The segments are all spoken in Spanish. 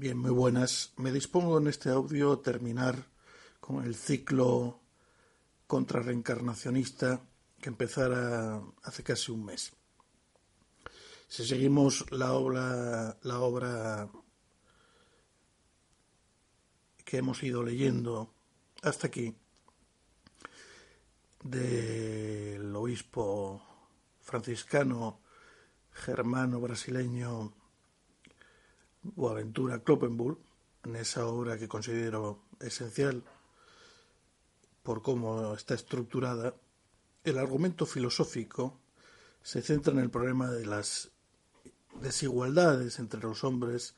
Bien, muy buenas. Me dispongo en este audio a terminar con el ciclo contrarreencarnacionista que empezara hace casi un mes. Si seguimos la obra, la obra que hemos ido leyendo hasta aquí del obispo franciscano germano brasileño Boaventura Kloppenburg, en esa obra que considero esencial por cómo está estructurada, el argumento filosófico se centra en el problema de las desigualdades entre los hombres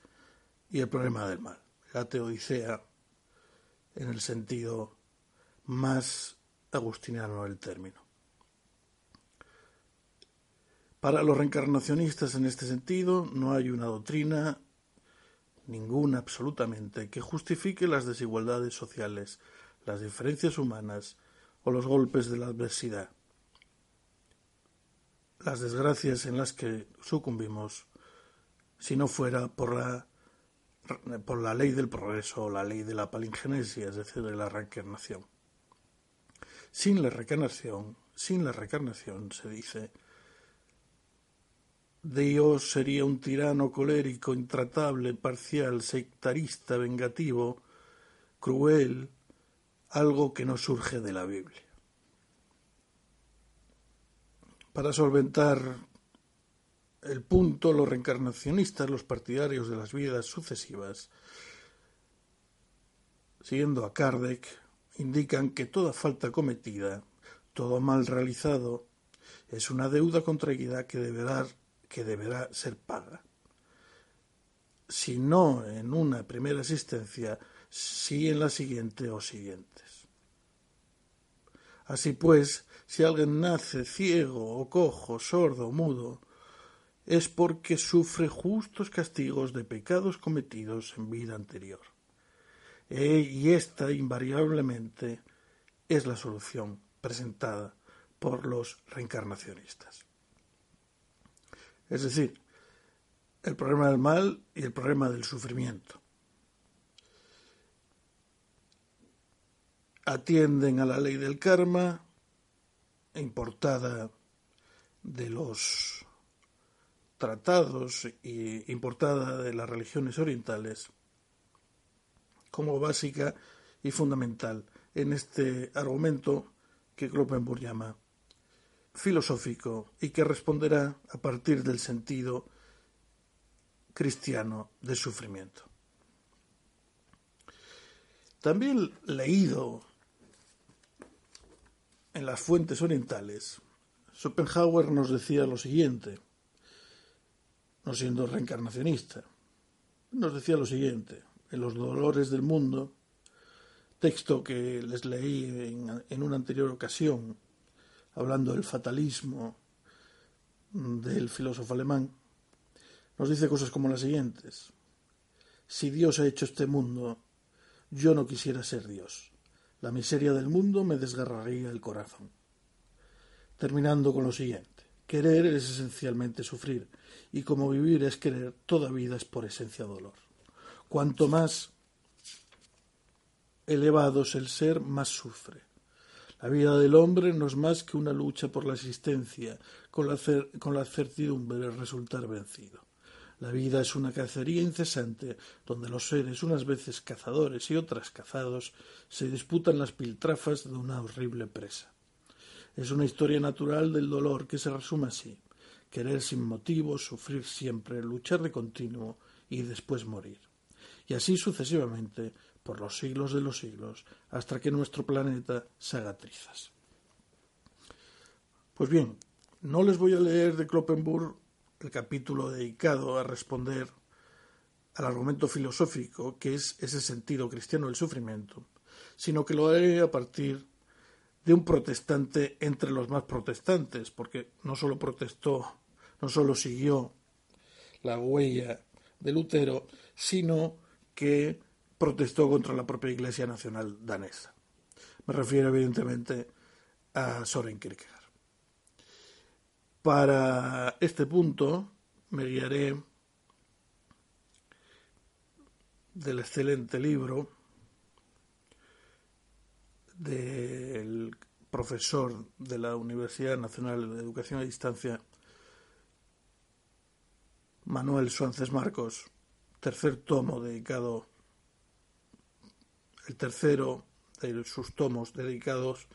y el problema del mal. La teodicea en el sentido más agustiniano del término. Para los reencarnacionistas en este sentido no hay una doctrina ninguna absolutamente, que justifique las desigualdades sociales, las diferencias humanas o los golpes de la adversidad. Las desgracias en las que sucumbimos, si no fuera por la, por la ley del progreso o la ley de la palingenesia, es decir, de la reencarnación. Sin la reencarnación, sin la reencarnación, se dice, Dios sería un tirano colérico, intratable, parcial, sectarista, vengativo, cruel, algo que no surge de la Biblia. Para solventar el punto, los reencarnacionistas, los partidarios de las vidas sucesivas, siguiendo a Kardec, indican que toda falta cometida, todo mal realizado, es una deuda contraída que deberá, que deberá ser paga. Si no en una primera existencia, sí en la siguiente o siguientes. Así pues, si alguien nace ciego o cojo, sordo o mudo, es porque sufre justos castigos de pecados cometidos en vida anterior. E, y esta invariablemente es la solución presentada por los reencarnacionistas. Es decir, el problema del mal y el problema del sufrimiento. Atienden a la ley del karma importada de los tratados y importada de las religiones orientales como básica y fundamental en este argumento que Kloppenburg llama filosófico y que responderá a partir del sentido cristiano del sufrimiento. También leído en las fuentes orientales, Schopenhauer nos decía lo siguiente, no siendo reencarnacionista, nos decía lo siguiente, en Los dolores del mundo, texto que les leí en, en una anterior ocasión, hablando del fatalismo del filósofo alemán, nos dice cosas como las siguientes. Si Dios ha hecho este mundo, yo no quisiera ser Dios. La miseria del mundo me desgarraría el corazón. Terminando con lo siguiente. Querer es esencialmente sufrir, y como vivir es querer, toda vida es por esencia dolor. Cuanto más elevado es el ser, más sufre. La vida del hombre no es más que una lucha por la existencia, con la, certidumbre de resultar vencido. La vida es una cacería incesante, donde los seres, unas veces cazadores y otras cazados, se disputan las piltrafas de una horrible presa. Es una historia natural del dolor que se resume así querer sin motivo, sufrir siempre, luchar de continuo y después morir. Y así sucesivamente, por los siglos de los siglos, hasta que nuestro planeta se haga trizas. Pues bien, no les voy a leer de Kloppenburg el capítulo dedicado a responder al argumento filosófico que es ese sentido cristiano del sufrimiento, sino que lo haré a partir de un protestante entre los más protestantes, porque no solo protestó, no solo siguió la huella de Lutero, sino que protestó contra la propia Iglesia Nacional danesa. Me refiero evidentemente a Soren Kierkegaard. Para este punto me guiaré del excelente libro del profesor de la Universidad Nacional de Educación a Distancia, Manuel Suárez Marcos, tercer tomo dedicado el tercero de sus tomos dedicados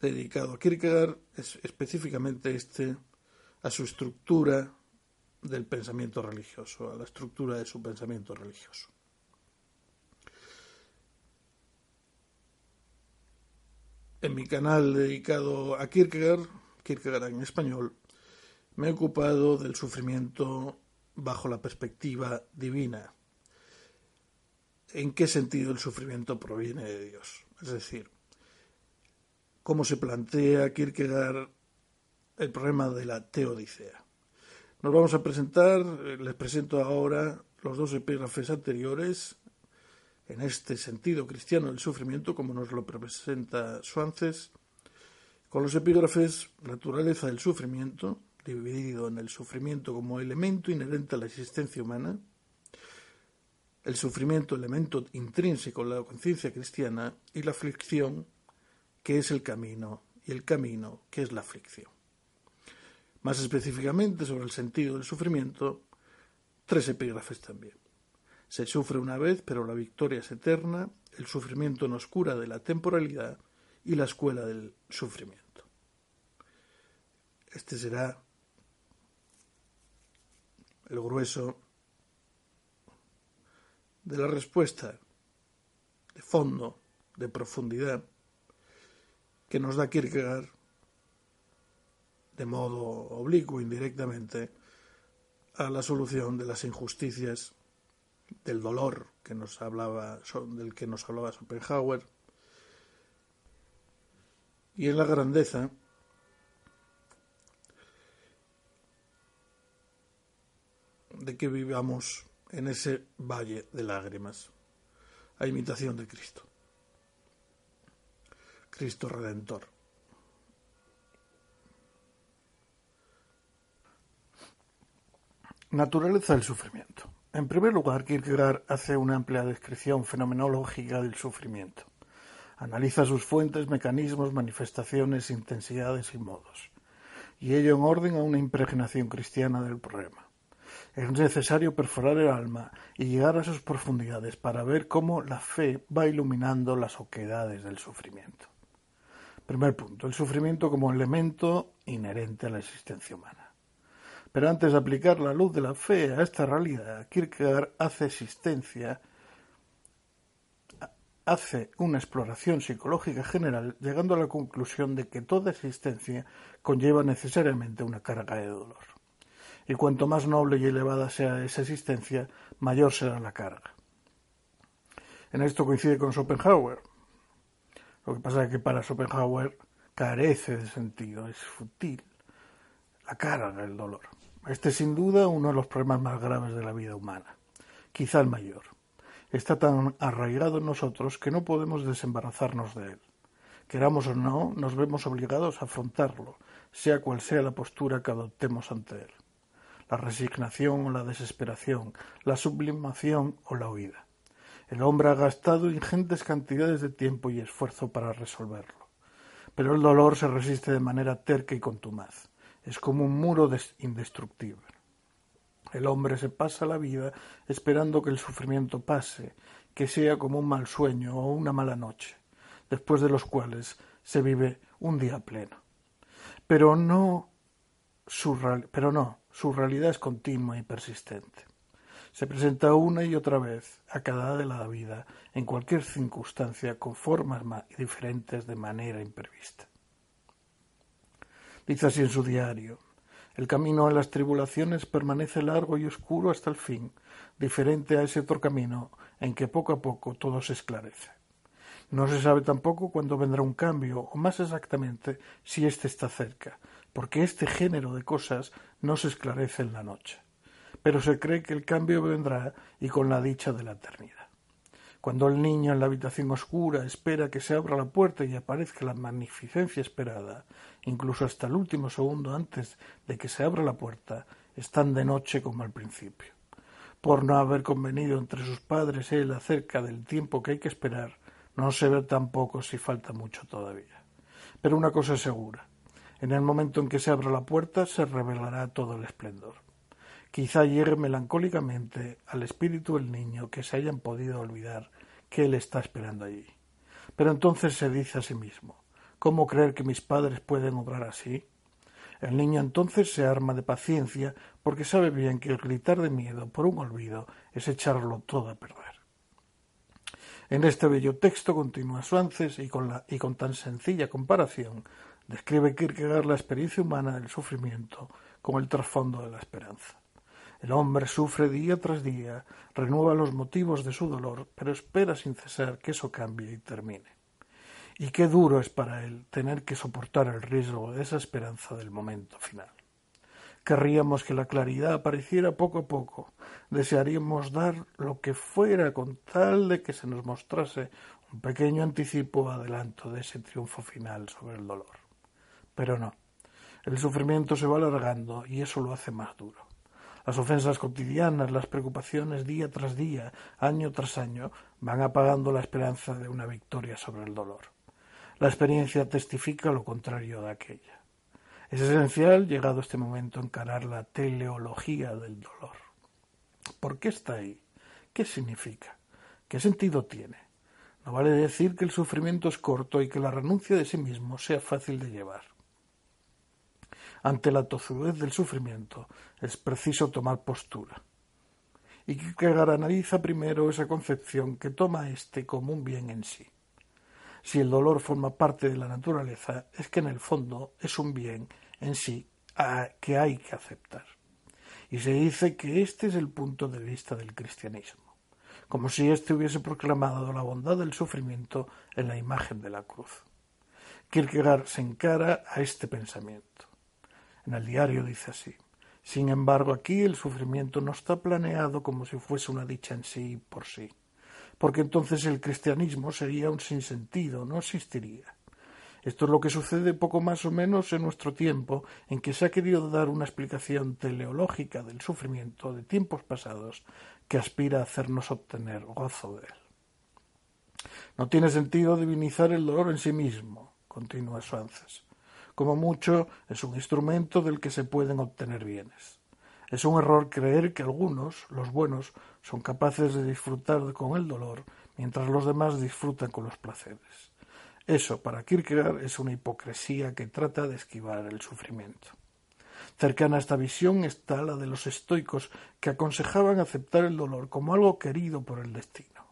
dedicado a Kierkegaard es específicamente este a su estructura del pensamiento religioso, a la estructura de su pensamiento religioso. En mi canal dedicado a Kierkegaard, Kierkegaard en español, me he ocupado del sufrimiento bajo la perspectiva divina, en qué sentido el sufrimiento proviene de Dios. Es decir, cómo se plantea Kierkegaard el problema de la teodicea. Nos vamos a presentar, les presento ahora los dos epígrafes anteriores en este sentido cristiano del sufrimiento, como nos lo presenta Suances, con los epígrafes Naturaleza del sufrimiento, dividido en el sufrimiento como elemento inherente a la existencia humana, el sufrimiento, elemento intrínseco en la conciencia cristiana, y la aflicción, que es el camino, y el camino, que es la aflicción. Más específicamente sobre el sentido del sufrimiento, tres epígrafes también. Se sufre una vez, pero la victoria es eterna, el sufrimiento nos cura de la temporalidad y la escuela del sufrimiento. Este será el grueso de la respuesta de fondo, de profundidad, que nos da Kierkegaard de modo oblicuo, indirectamente, a la solución de las injusticias, del dolor que nos hablaba, del que nos hablaba Schopenhauer, y en la grandeza de que vivamos en ese valle de lágrimas, a imitación de Cristo, Cristo Redentor. Naturaleza del sufrimiento. En primer lugar, Kierkegaard hace una amplia descripción fenomenológica del sufrimiento. Analiza sus fuentes, mecanismos, manifestaciones, intensidades y modos. Y ello en orden a una impregnación cristiana del problema. Es necesario perforar el alma y llegar a sus profundidades para ver cómo la fe va iluminando las oquedades del sufrimiento. Primer punto, el sufrimiento como elemento inherente a la existencia humana. Pero antes de aplicar la luz de la fe a esta realidad, Kierkegaard hace existencia, hace una exploración psicológica general, llegando a la conclusión de que toda existencia conlleva necesariamente una carga de dolor. Y cuanto más noble y elevada sea esa existencia, mayor será la carga. En esto coincide con Schopenhauer. Lo que pasa es que para Schopenhauer carece de sentido, es fútil la carga, el dolor. Este es sin duda uno de los problemas más graves de la vida humana, quizá el mayor. Está tan arraigado en nosotros que no podemos desembarazarnos de él. Queramos o no, nos vemos obligados a afrontarlo, sea cual sea la postura que adoptemos ante él. La resignación o la desesperación, la sublimación o la huida. El hombre ha gastado ingentes cantidades de tiempo y esfuerzo para resolverlo. Pero el dolor se resiste de manera terca y contumaz es como un muro indestructible. El hombre se pasa la vida esperando que el sufrimiento pase, que sea como un mal sueño o una mala noche, después de los cuales se vive un día pleno. Pero no su, pero no, su realidad es continua y persistente. Se presenta una y otra vez a cada de la vida, en cualquier circunstancia, con formas diferentes de manera imprevista. Dice así en su diario. El camino a las tribulaciones permanece largo y oscuro hasta el fin, diferente a ese otro camino en que poco a poco todo se esclarece. No se sabe tampoco cuándo vendrá un cambio, o más exactamente si éste está cerca, porque este género de cosas no se esclarece en la noche. Pero se cree que el cambio vendrá y con la dicha de la eternidad. Cuando el niño en la habitación oscura espera que se abra la puerta y aparezca la magnificencia esperada, incluso hasta el último segundo antes de que se abra la puerta, están de noche como al principio. Por no haber convenido entre sus padres él acerca del tiempo que hay que esperar, no se ve tampoco si falta mucho todavía. Pero una cosa es segura. En el momento en que se abra la puerta se revelará todo el esplendor. Quizá llegue melancólicamente al espíritu del niño que se hayan podido olvidar que él está esperando allí. Pero entonces se dice a sí mismo ¿Cómo creer que mis padres pueden obrar así? El niño entonces se arma de paciencia porque sabe bien que el gritar de miedo por un olvido es echarlo todo a perder. En este bello texto continúa Suances y con, la, y con tan sencilla comparación describe Kierkegaard la experiencia humana del sufrimiento como el trasfondo de la esperanza. El hombre sufre día tras día, renueva los motivos de su dolor, pero espera sin cesar que eso cambie y termine. Y qué duro es para él tener que soportar el riesgo de esa esperanza del momento final. Querríamos que la claridad apareciera poco a poco, desearíamos dar lo que fuera con tal de que se nos mostrase un pequeño anticipo o adelanto de ese triunfo final sobre el dolor. Pero no, el sufrimiento se va alargando y eso lo hace más duro. Las ofensas cotidianas, las preocupaciones día tras día, año tras año, van apagando la esperanza de una victoria sobre el dolor. La experiencia testifica lo contrario de aquella. Es esencial, llegado este momento, encarar la teleología del dolor. ¿Por qué está ahí? ¿Qué significa? ¿Qué sentido tiene? No vale decir que el sufrimiento es corto y que la renuncia de sí mismo sea fácil de llevar. Ante la tozudez del sufrimiento es preciso tomar postura. Y Kierkegaard analiza primero esa concepción que toma éste como un bien en sí. Si el dolor forma parte de la naturaleza, es que en el fondo es un bien en sí que hay que aceptar. Y se dice que este es el punto de vista del cristianismo, como si éste hubiese proclamado la bondad del sufrimiento en la imagen de la cruz. Kierkegaard se encara a este pensamiento. En el diario dice así. Sin embargo, aquí el sufrimiento no está planeado como si fuese una dicha en sí por sí, porque entonces el cristianismo sería un sinsentido, no existiría. Esto es lo que sucede poco más o menos en nuestro tiempo, en que se ha querido dar una explicación teleológica del sufrimiento de tiempos pasados que aspira a hacernos obtener gozo de él. No tiene sentido divinizar el dolor en sí mismo, continúa Swances. Como mucho es un instrumento del que se pueden obtener bienes. Es un error creer que algunos, los buenos, son capaces de disfrutar con el dolor, mientras los demás disfrutan con los placeres. Eso, para Kierkegaard, es una hipocresía que trata de esquivar el sufrimiento. Cercana a esta visión está la de los estoicos que aconsejaban aceptar el dolor como algo querido por el destino.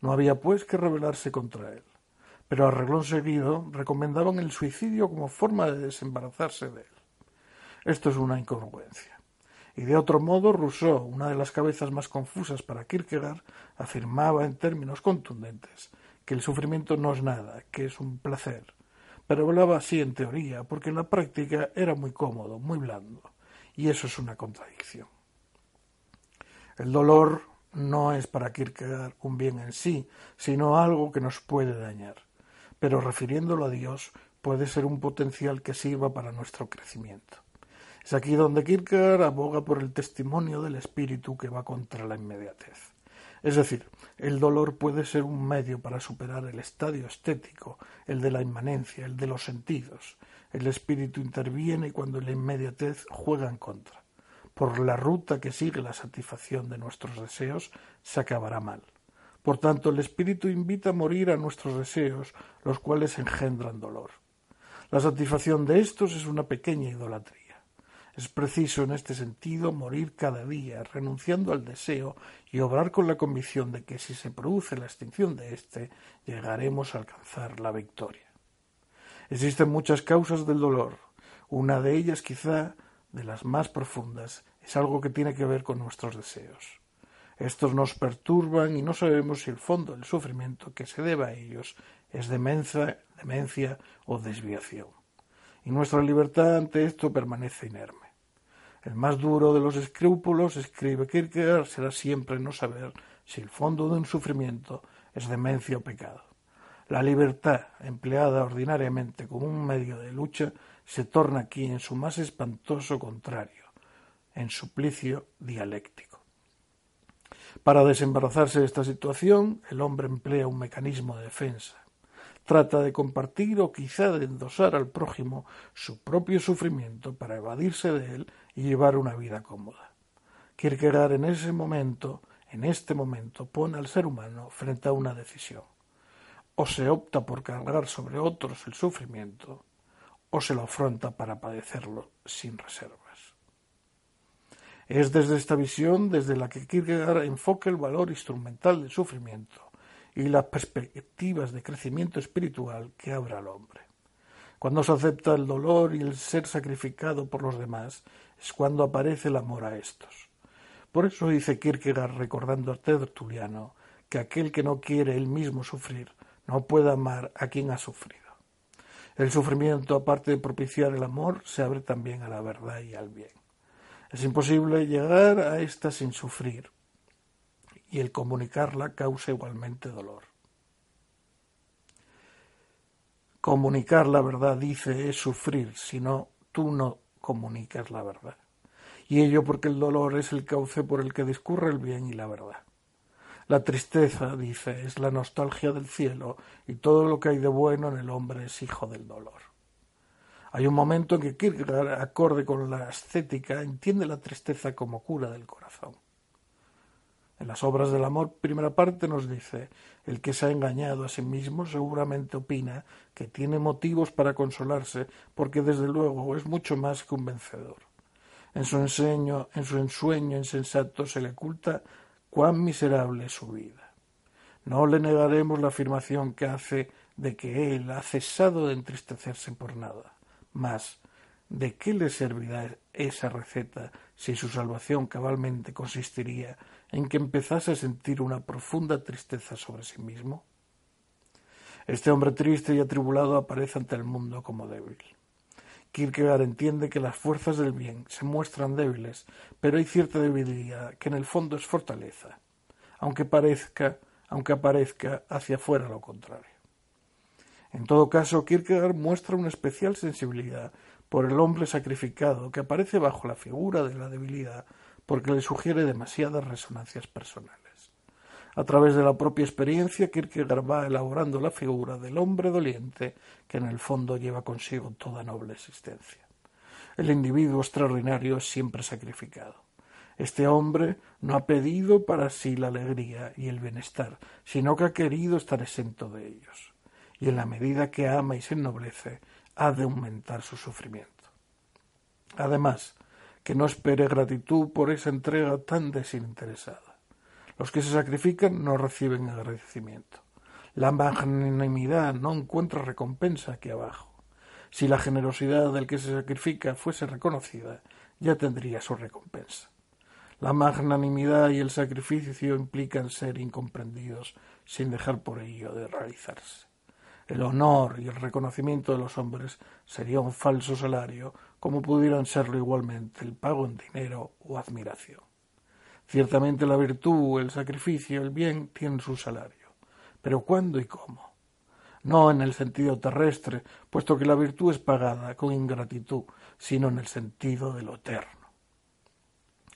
No había, pues, que rebelarse contra él. Pero a reglón seguido recomendaban el suicidio como forma de desembarazarse de él. Esto es una incongruencia. Y de otro modo, Rousseau, una de las cabezas más confusas para Kierkegaard, afirmaba en términos contundentes que el sufrimiento no es nada, que es un placer. Pero hablaba así en teoría, porque en la práctica era muy cómodo, muy blando, y eso es una contradicción. El dolor no es para Kierkegaard un bien en sí, sino algo que nos puede dañar, pero refiriéndolo a Dios puede ser un potencial que sirva para nuestro crecimiento. Es aquí donde Kierkegaard aboga por el testimonio del espíritu que va contra la inmediatez. Es decir, el dolor puede ser un medio para superar el estadio estético, el de la inmanencia, el de los sentidos. El espíritu interviene cuando la inmediatez juega en contra. Por la ruta que sigue la satisfacción de nuestros deseos se acabará mal. Por tanto, el espíritu invita a morir a nuestros deseos, los cuales engendran dolor. La satisfacción de estos es una pequeña idolatría. Es preciso en este sentido morir cada día, renunciando al deseo y obrar con la convicción de que si se produce la extinción de éste, llegaremos a alcanzar la victoria. Existen muchas causas del dolor. Una de ellas, quizá de las más profundas, es algo que tiene que ver con nuestros deseos. Estos nos perturban y no sabemos si el fondo del sufrimiento que se debe a ellos es demencia, demencia o desviación. Y nuestra libertad ante esto permanece inerme. El más duro de los escrúpulos, escribe Kierkegaard, será siempre no saber si el fondo de un sufrimiento es demencia o pecado. La libertad, empleada ordinariamente como un medio de lucha, se torna aquí en su más espantoso contrario, en suplicio dialéctico. Para desembarazarse de esta situación, el hombre emplea un mecanismo de defensa. Trata de compartir o quizá de endosar al prójimo su propio sufrimiento para evadirse de él y llevar una vida cómoda. Kierkegaard en ese momento, en este momento, pone al ser humano frente a una decisión. O se opta por cargar sobre otros el sufrimiento, o se lo afronta para padecerlo sin reservas. Es desde esta visión desde la que Kierkegaard enfoca el valor instrumental del sufrimiento y las perspectivas de crecimiento espiritual que abre al hombre. Cuando se acepta el dolor y el ser sacrificado por los demás, es cuando aparece el amor a estos. Por eso dice Kierkegaard recordando a Tertuliano que aquel que no quiere él mismo sufrir no puede amar a quien ha sufrido. El sufrimiento, aparte de propiciar el amor, se abre también a la verdad y al bien. Es imposible llegar a ésta sin sufrir, y el comunicarla causa igualmente dolor. Comunicar la verdad, dice, es sufrir, si no, tú no comunicas la verdad. Y ello porque el dolor es el cauce por el que discurre el bien y la verdad. La tristeza, dice, es la nostalgia del cielo y todo lo que hay de bueno en el hombre es hijo del dolor. Hay un momento en que Kierkegaard, acorde con la ascética, entiende la tristeza como cura del corazón. En las obras del amor, primera parte nos dice, el que se ha engañado a sí mismo seguramente opina que tiene motivos para consolarse, porque desde luego es mucho más que un vencedor. En su enseño, en su ensueño insensato se le oculta cuán miserable es su vida. No le negaremos la afirmación que hace de que él ha cesado de entristecerse por nada. Mas, ¿de qué le servirá esa receta si su salvación cabalmente consistiría en que empezase a sentir una profunda tristeza sobre sí mismo? Este hombre triste y atribulado aparece ante el mundo como débil. Kierkegaard entiende que las fuerzas del bien se muestran débiles, pero hay cierta debilidad que en el fondo es fortaleza, aunque parezca, aunque aparezca hacia afuera lo contrario. En todo caso, Kierkegaard muestra una especial sensibilidad por el hombre sacrificado que aparece bajo la figura de la debilidad porque le sugiere demasiadas resonancias personales. A través de la propia experiencia, Kierkegaard va elaborando la figura del hombre doliente que en el fondo lleva consigo toda noble existencia. El individuo extraordinario es siempre sacrificado. Este hombre no ha pedido para sí la alegría y el bienestar, sino que ha querido estar exento de ellos. Y en la medida que ama y se ennoblece, ha de aumentar su sufrimiento. Además, que no espere gratitud por esa entrega tan desinteresada. Los que se sacrifican no reciben agradecimiento. La magnanimidad no encuentra recompensa aquí abajo. Si la generosidad del que se sacrifica fuese reconocida, ya tendría su recompensa. La magnanimidad y el sacrificio implican ser incomprendidos sin dejar por ello de realizarse. El honor y el reconocimiento de los hombres sería un falso salario, como pudieran serlo igualmente el pago en dinero o admiración. Ciertamente la virtud, el sacrificio, el bien tienen su salario. Pero ¿cuándo y cómo? No en el sentido terrestre, puesto que la virtud es pagada con ingratitud, sino en el sentido de lo eterno.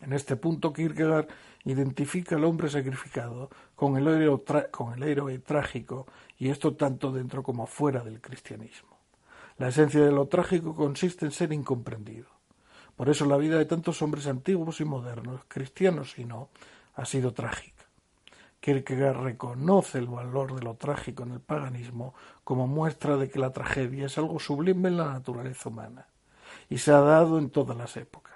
En este punto Kierkegaard identifica al hombre sacrificado con el, héroe, trágico, y esto tanto dentro como fuera del cristianismo. La esencia de lo trágico consiste en ser incomprendido. Por eso la vida de tantos hombres antiguos y modernos, cristianos y no, ha sido trágica. Kierkegaard reconoce el valor de lo trágico en el paganismo como muestra de que la tragedia es algo sublime en la naturaleza humana, y se ha dado en todas las épocas.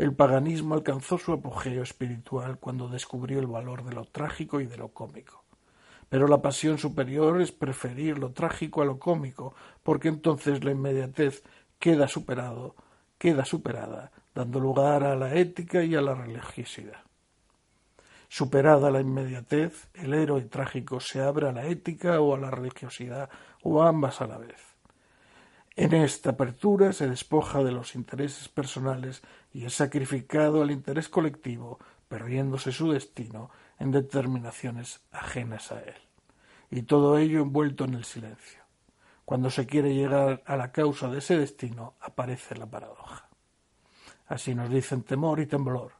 El paganismo alcanzó su apogeo espiritual cuando descubrió el valor de lo trágico y de lo cómico. Pero la pasión superior es preferir lo trágico a lo cómico, porque entonces la inmediatez queda superado, queda superada, dando lugar a la ética y a la religiosidad. Superada la inmediatez, el héroe trágico se abre a la ética o a la religiosidad, o a ambas a la vez. En esta apertura se despoja de los intereses personales y es sacrificado al interés colectivo, perdiéndose su destino en determinaciones ajenas a él. Y todo ello envuelto en el silencio. Cuando se quiere llegar a la causa de ese destino, aparece la paradoja. Así nos dicen temor y temblor.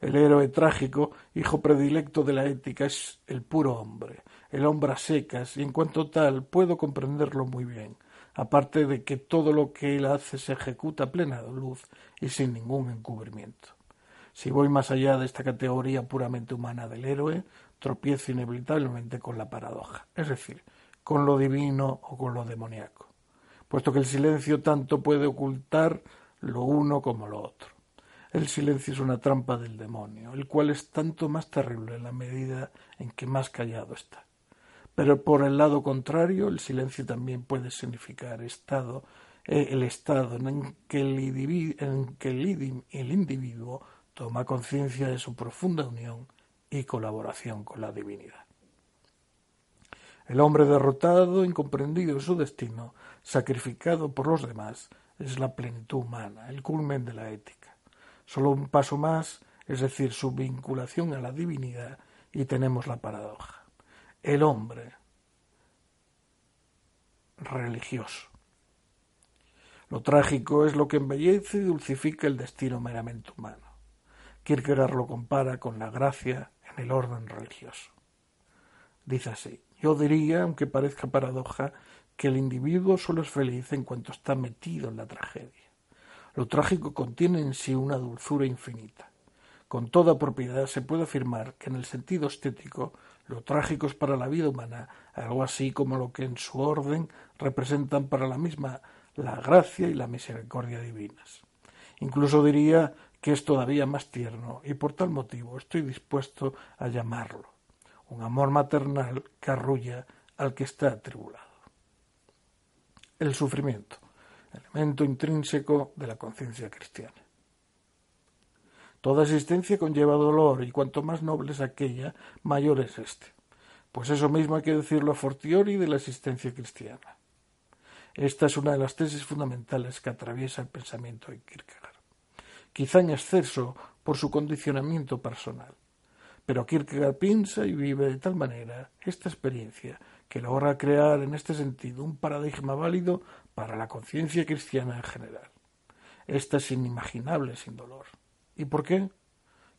El héroe trágico, hijo predilecto de la ética, es el puro hombre, el hombre a secas, y en cuanto tal puedo comprenderlo muy bien aparte de que todo lo que él hace se ejecuta a plena luz y sin ningún encubrimiento. Si voy más allá de esta categoría puramente humana del héroe, tropiezo inevitablemente con la paradoja, es decir, con lo divino o con lo demoníaco, puesto que el silencio tanto puede ocultar lo uno como lo otro. El silencio es una trampa del demonio, el cual es tanto más terrible en la medida en que más callado está. Pero por el lado contrario, el silencio también puede significar estado, eh, el estado en que, el, en que el individuo toma conciencia de su profunda unión y colaboración con la divinidad. El hombre derrotado, incomprendido en su destino, sacrificado por los demás, es la plenitud humana, el culmen de la ética. Solo un paso más, es decir, su vinculación a la divinidad, y tenemos la paradoja el hombre religioso. Lo trágico es lo que embellece y dulcifica el destino meramente humano. Kierkegaard lo compara con la gracia en el orden religioso. Dice así, yo diría, aunque parezca paradoja, que el individuo solo es feliz en cuanto está metido en la tragedia. Lo trágico contiene en sí una dulzura infinita. con toda propiedad se puede afirmar que en el sentido estético lo trágico es para la vida humana algo así como lo que en su orden representan para la misma la gracia y la misericordia divinas. Incluso diría que es todavía más tierno y por tal motivo estoy dispuesto a llamarlo un amor maternal que arrulla al que está atribulado. El sufrimiento, elemento intrínseco de la conciencia cristiana. Toda existencia conlleva dolor y cuanto más noble es aquella, mayor es éste. Pues eso mismo hay que decirlo a fortiori de la existencia cristiana. Esta es una de las tesis fundamentales que atraviesa el pensamiento de Kierkegaard. Quizá en exceso por su condicionamiento personal. Pero Kierkegaard piensa y vive de tal manera esta experiencia que logra crear en este sentido un paradigma válido para la conciencia cristiana en general. Esta es inimaginable sin dolor. ¿Y por qué?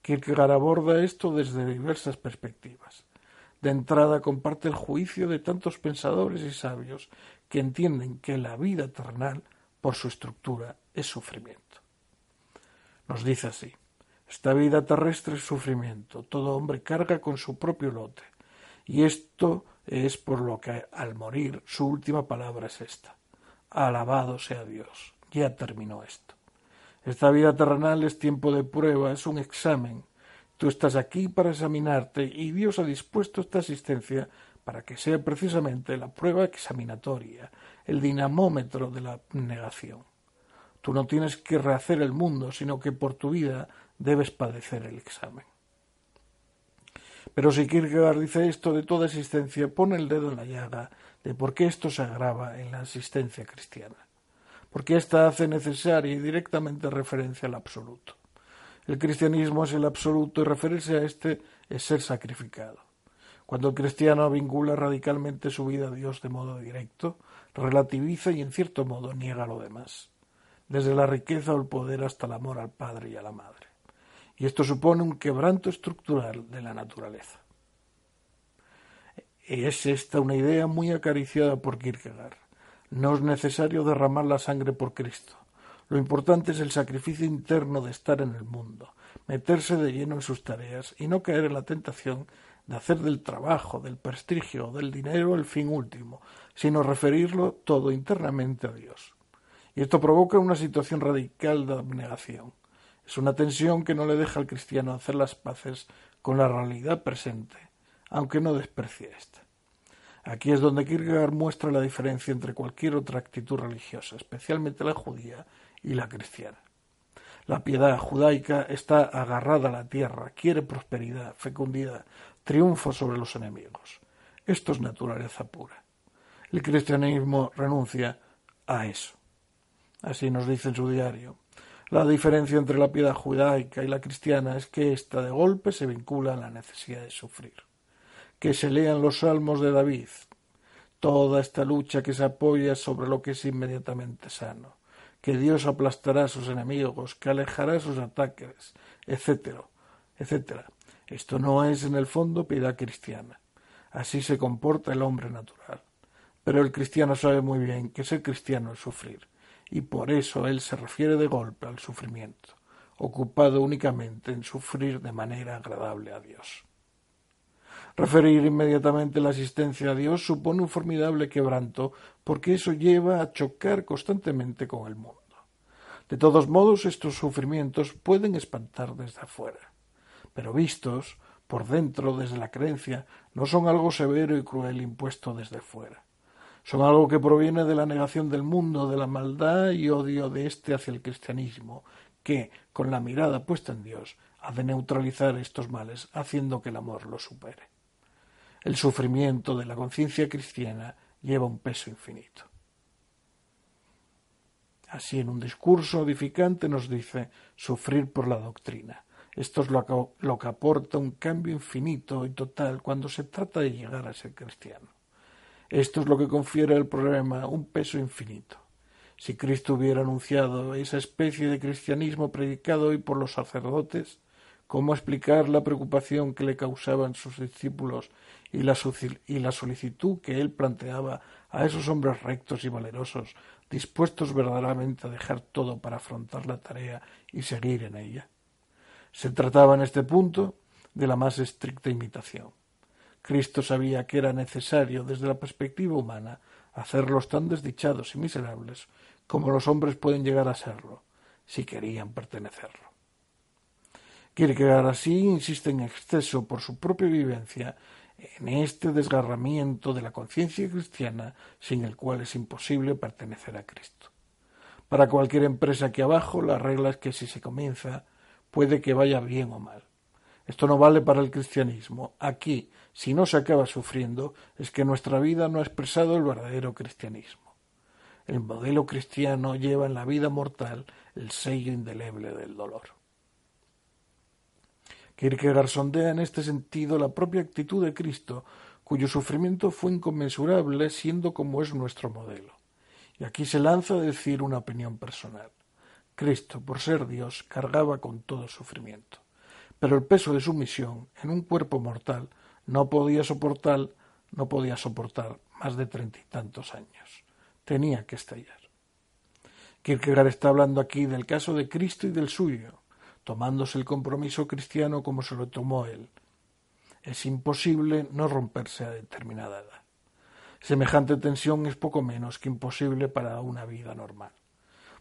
Kierkegaard aborda esto desde diversas perspectivas. De entrada comparte el juicio de tantos pensadores y sabios que entienden que la vida terrenal, por su estructura, es sufrimiento. Nos dice así, esta vida terrestre es sufrimiento, todo hombre carga con su propio lote, y esto es por lo que al morir su última palabra es esta, alabado sea Dios, ya terminó esto. Esta vida terrenal es tiempo de prueba, es un examen. Tú estás aquí para examinarte y Dios ha dispuesto esta asistencia para que sea precisamente la prueba examinatoria, el dinamómetro de la negación. Tú no tienes que rehacer el mundo, sino que por tu vida debes padecer el examen. Pero si Kierkegaard dice esto de toda existencia, pone el dedo en la llaga de por qué esto se agrava en la existencia cristiana porque ésta hace necesaria y directamente referencia al absoluto. El cristianismo es el absoluto y referirse a éste es ser sacrificado. Cuando el cristiano vincula radicalmente su vida a Dios de modo directo, relativiza y en cierto modo niega lo demás, desde la riqueza o el poder hasta el amor al Padre y a la Madre. Y esto supone un quebranto estructural de la naturaleza. Es esta una idea muy acariciada por Kierkegaard. No es necesario derramar la sangre por Cristo. Lo importante es el sacrificio interno de estar en el mundo, meterse de lleno en sus tareas y no caer en la tentación de hacer del trabajo, del prestigio o del dinero el fin último, sino referirlo todo internamente a Dios. Y esto provoca una situación radical de abnegación. Es una tensión que no le deja al cristiano hacer las paces con la realidad presente, aunque no desprecie ésta. Aquí es donde Kierkegaard muestra la diferencia entre cualquier otra actitud religiosa, especialmente la judía y la cristiana. La piedad judaica está agarrada a la tierra, quiere prosperidad, fecundidad, triunfo sobre los enemigos. Esto es naturaleza pura. El cristianismo renuncia a eso. Así nos dice en su diario. La diferencia entre la piedad judaica y la cristiana es que ésta de golpe se vincula a la necesidad de sufrir que se lean los salmos de David, toda esta lucha que se apoya sobre lo que es inmediatamente sano, que Dios aplastará a sus enemigos, que alejará sus ataques, etcétera, etcétera. Esto no es en el fondo piedad cristiana. Así se comporta el hombre natural. Pero el cristiano sabe muy bien que ser cristiano es sufrir, y por eso él se refiere de golpe al sufrimiento, ocupado únicamente en sufrir de manera agradable a Dios. Referir inmediatamente la asistencia a Dios supone un formidable quebranto, porque eso lleva a chocar constantemente con el mundo. De todos modos, estos sufrimientos pueden espantar desde afuera, pero vistos por dentro desde la creencia, no son algo severo y cruel impuesto desde fuera. Son algo que proviene de la negación del mundo, de la maldad y odio de éste hacia el cristianismo, que, con la mirada puesta en Dios, ha de neutralizar estos males, haciendo que el amor los supere. El sufrimiento de la conciencia cristiana lleva un peso infinito. Así en un discurso edificante nos dice sufrir por la doctrina. Esto es lo que, aporta un cambio infinito y total cuando se trata de llegar a ser cristiano. Esto es lo que confiere al problema un peso infinito. Si Cristo hubiera anunciado esa especie de cristianismo predicado hoy por los sacerdotes, ¿cómo explicar la preocupación que le causaban sus discípulos y la, solicitud que él planteaba a esos hombres rectos y valerosos, dispuestos verdaderamente a dejar todo para afrontar la tarea y seguir en ella. Se trataba en este punto de la más estricta imitación. Cristo sabía que era necesario, desde la perspectiva humana, hacerlos tan desdichados y miserables como los hombres pueden llegar a serlo, si querían pertenecerlo. Kierkegaard así insiste en exceso por su propia vivencia en este desgarramiento de la conciencia cristiana sin el cual es imposible pertenecer a Cristo. Para cualquier empresa aquí abajo, la regla es que si se comienza, puede que vaya bien o mal. Esto no vale para el cristianismo. Aquí, si no se acaba sufriendo, es que nuestra vida no ha expresado el verdadero cristianismo. El modelo cristiano lleva en la vida mortal el sello indeleble del dolor. Kierkegaard sondea en este sentido la propia actitud de Cristo, cuyo sufrimiento fue inconmensurable siendo como es nuestro modelo. Y aquí se lanza a decir una opinión personal. Cristo, por ser Dios, cargaba con todo sufrimiento. Pero el peso de su misión, en un cuerpo mortal, no podía soportar, no podía soportar más de treinta y tantos años. Tenía que estallar. Kierkegaard está hablando aquí del caso de Cristo y del suyo, tomándose el compromiso cristiano como se lo tomó él. Es imposible no romperse a determinada edad. Semejante tensión es poco menos que imposible para una vida normal.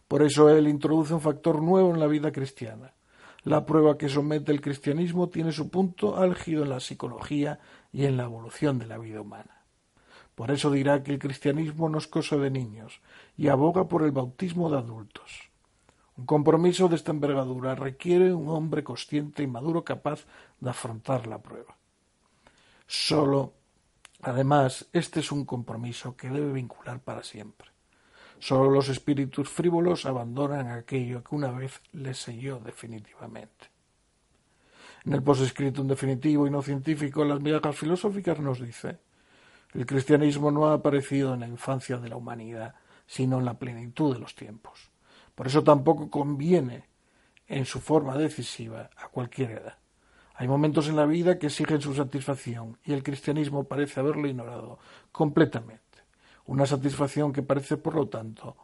Por eso él introduce un factor nuevo en la vida cristiana. La prueba que somete el cristianismo tiene su punto álgido en la psicología y en la evolución de la vida humana. Por eso dirá que el cristianismo no es cosa de niños y aboga por el bautismo de adultos. Un compromiso de esta envergadura requiere un hombre consciente y maduro capaz de afrontar la prueba. Solo, además, este es un compromiso que debe vincular para siempre. Solo los espíritus frívolos abandonan aquello que una vez les selló definitivamente. En el posescrito definitivo y no científico, las migajas filosóficas nos dice el cristianismo no ha aparecido en la infancia de la humanidad, sino en la plenitud de los tiempos. Por eso tampoco conviene en su forma decisiva a cualquier edad. Hay momentos en la vida que exigen su satisfacción y el cristianismo parece haberlo ignorado completamente. Una satisfacción que parece, por lo tanto,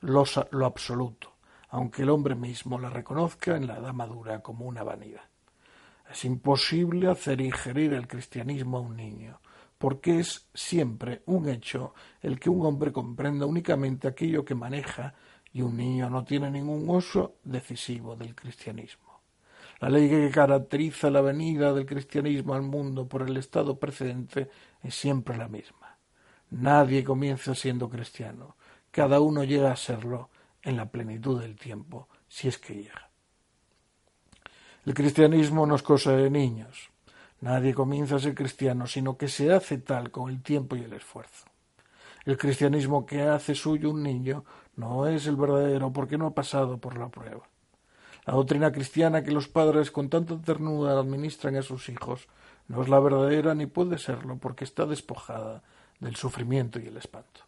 lo, lo absoluto, aunque el hombre mismo la reconozca en la edad madura como una vanidad. Es imposible hacer ingerir el cristianismo a un niño, porque es siempre un hecho el que un hombre comprenda únicamente aquello que maneja y un niño no tiene ningún uso decisivo del cristianismo. La ley que caracteriza la venida del cristianismo al mundo por el estado precedente es siempre la misma. Nadie comienza siendo cristiano, cada uno llega a serlo en la plenitud del tiempo, si es que llega. El cristianismo no es cosa de niños. Nadie comienza a ser cristiano, sino que se hace tal con el tiempo y el esfuerzo. El cristianismo que hace suyo un niño no es el verdadero porque no ha pasado por la prueba. La doctrina cristiana que los padres con tanta ternura administran a sus hijos no es la verdadera ni puede serlo porque está despojada del sufrimiento y el espanto.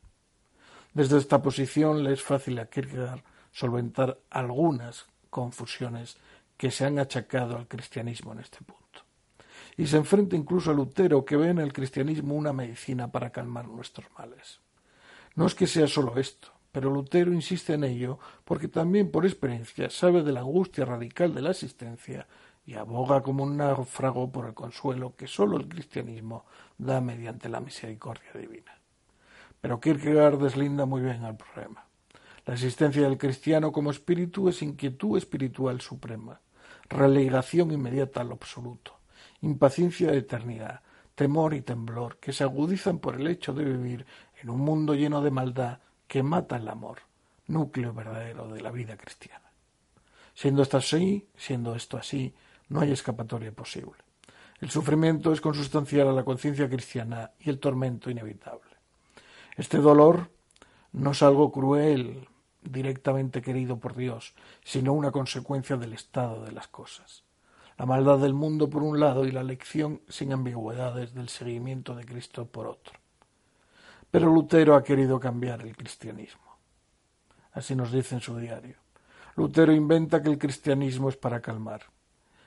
Desde esta posición le es fácil a Kierkegaard solventar algunas confusiones que se han achacado al cristianismo en este punto. Y se enfrenta incluso a Lutero, que ve en el cristianismo una medicina para calmar nuestros males. No es que sea solo esto, pero Lutero insiste en ello porque también por experiencia sabe de la angustia radical de la existencia y aboga como un náufrago por el consuelo que sólo el cristianismo da mediante la misericordia divina. Pero Kierkegaard deslinda muy bien el problema. La existencia del cristiano como espíritu es inquietud espiritual suprema, relegación inmediata al absoluto, impaciencia de eternidad, temor y temblor que se agudizan por el hecho de vivir en un mundo lleno de maldad que mata el amor, núcleo verdadero de la vida cristiana. Siendo esto así, siendo esto así, no hay escapatoria posible. El sufrimiento es consustancial a la conciencia cristiana y el tormento inevitable. Este dolor no es algo cruel, directamente querido por Dios, sino una consecuencia del estado de las cosas. La maldad del mundo por un lado y la lección sin ambigüedades del seguimiento de Cristo por otro. Pero Lutero ha querido cambiar el cristianismo. Así nos dice en su diario. Lutero inventa que el cristianismo es para calmar.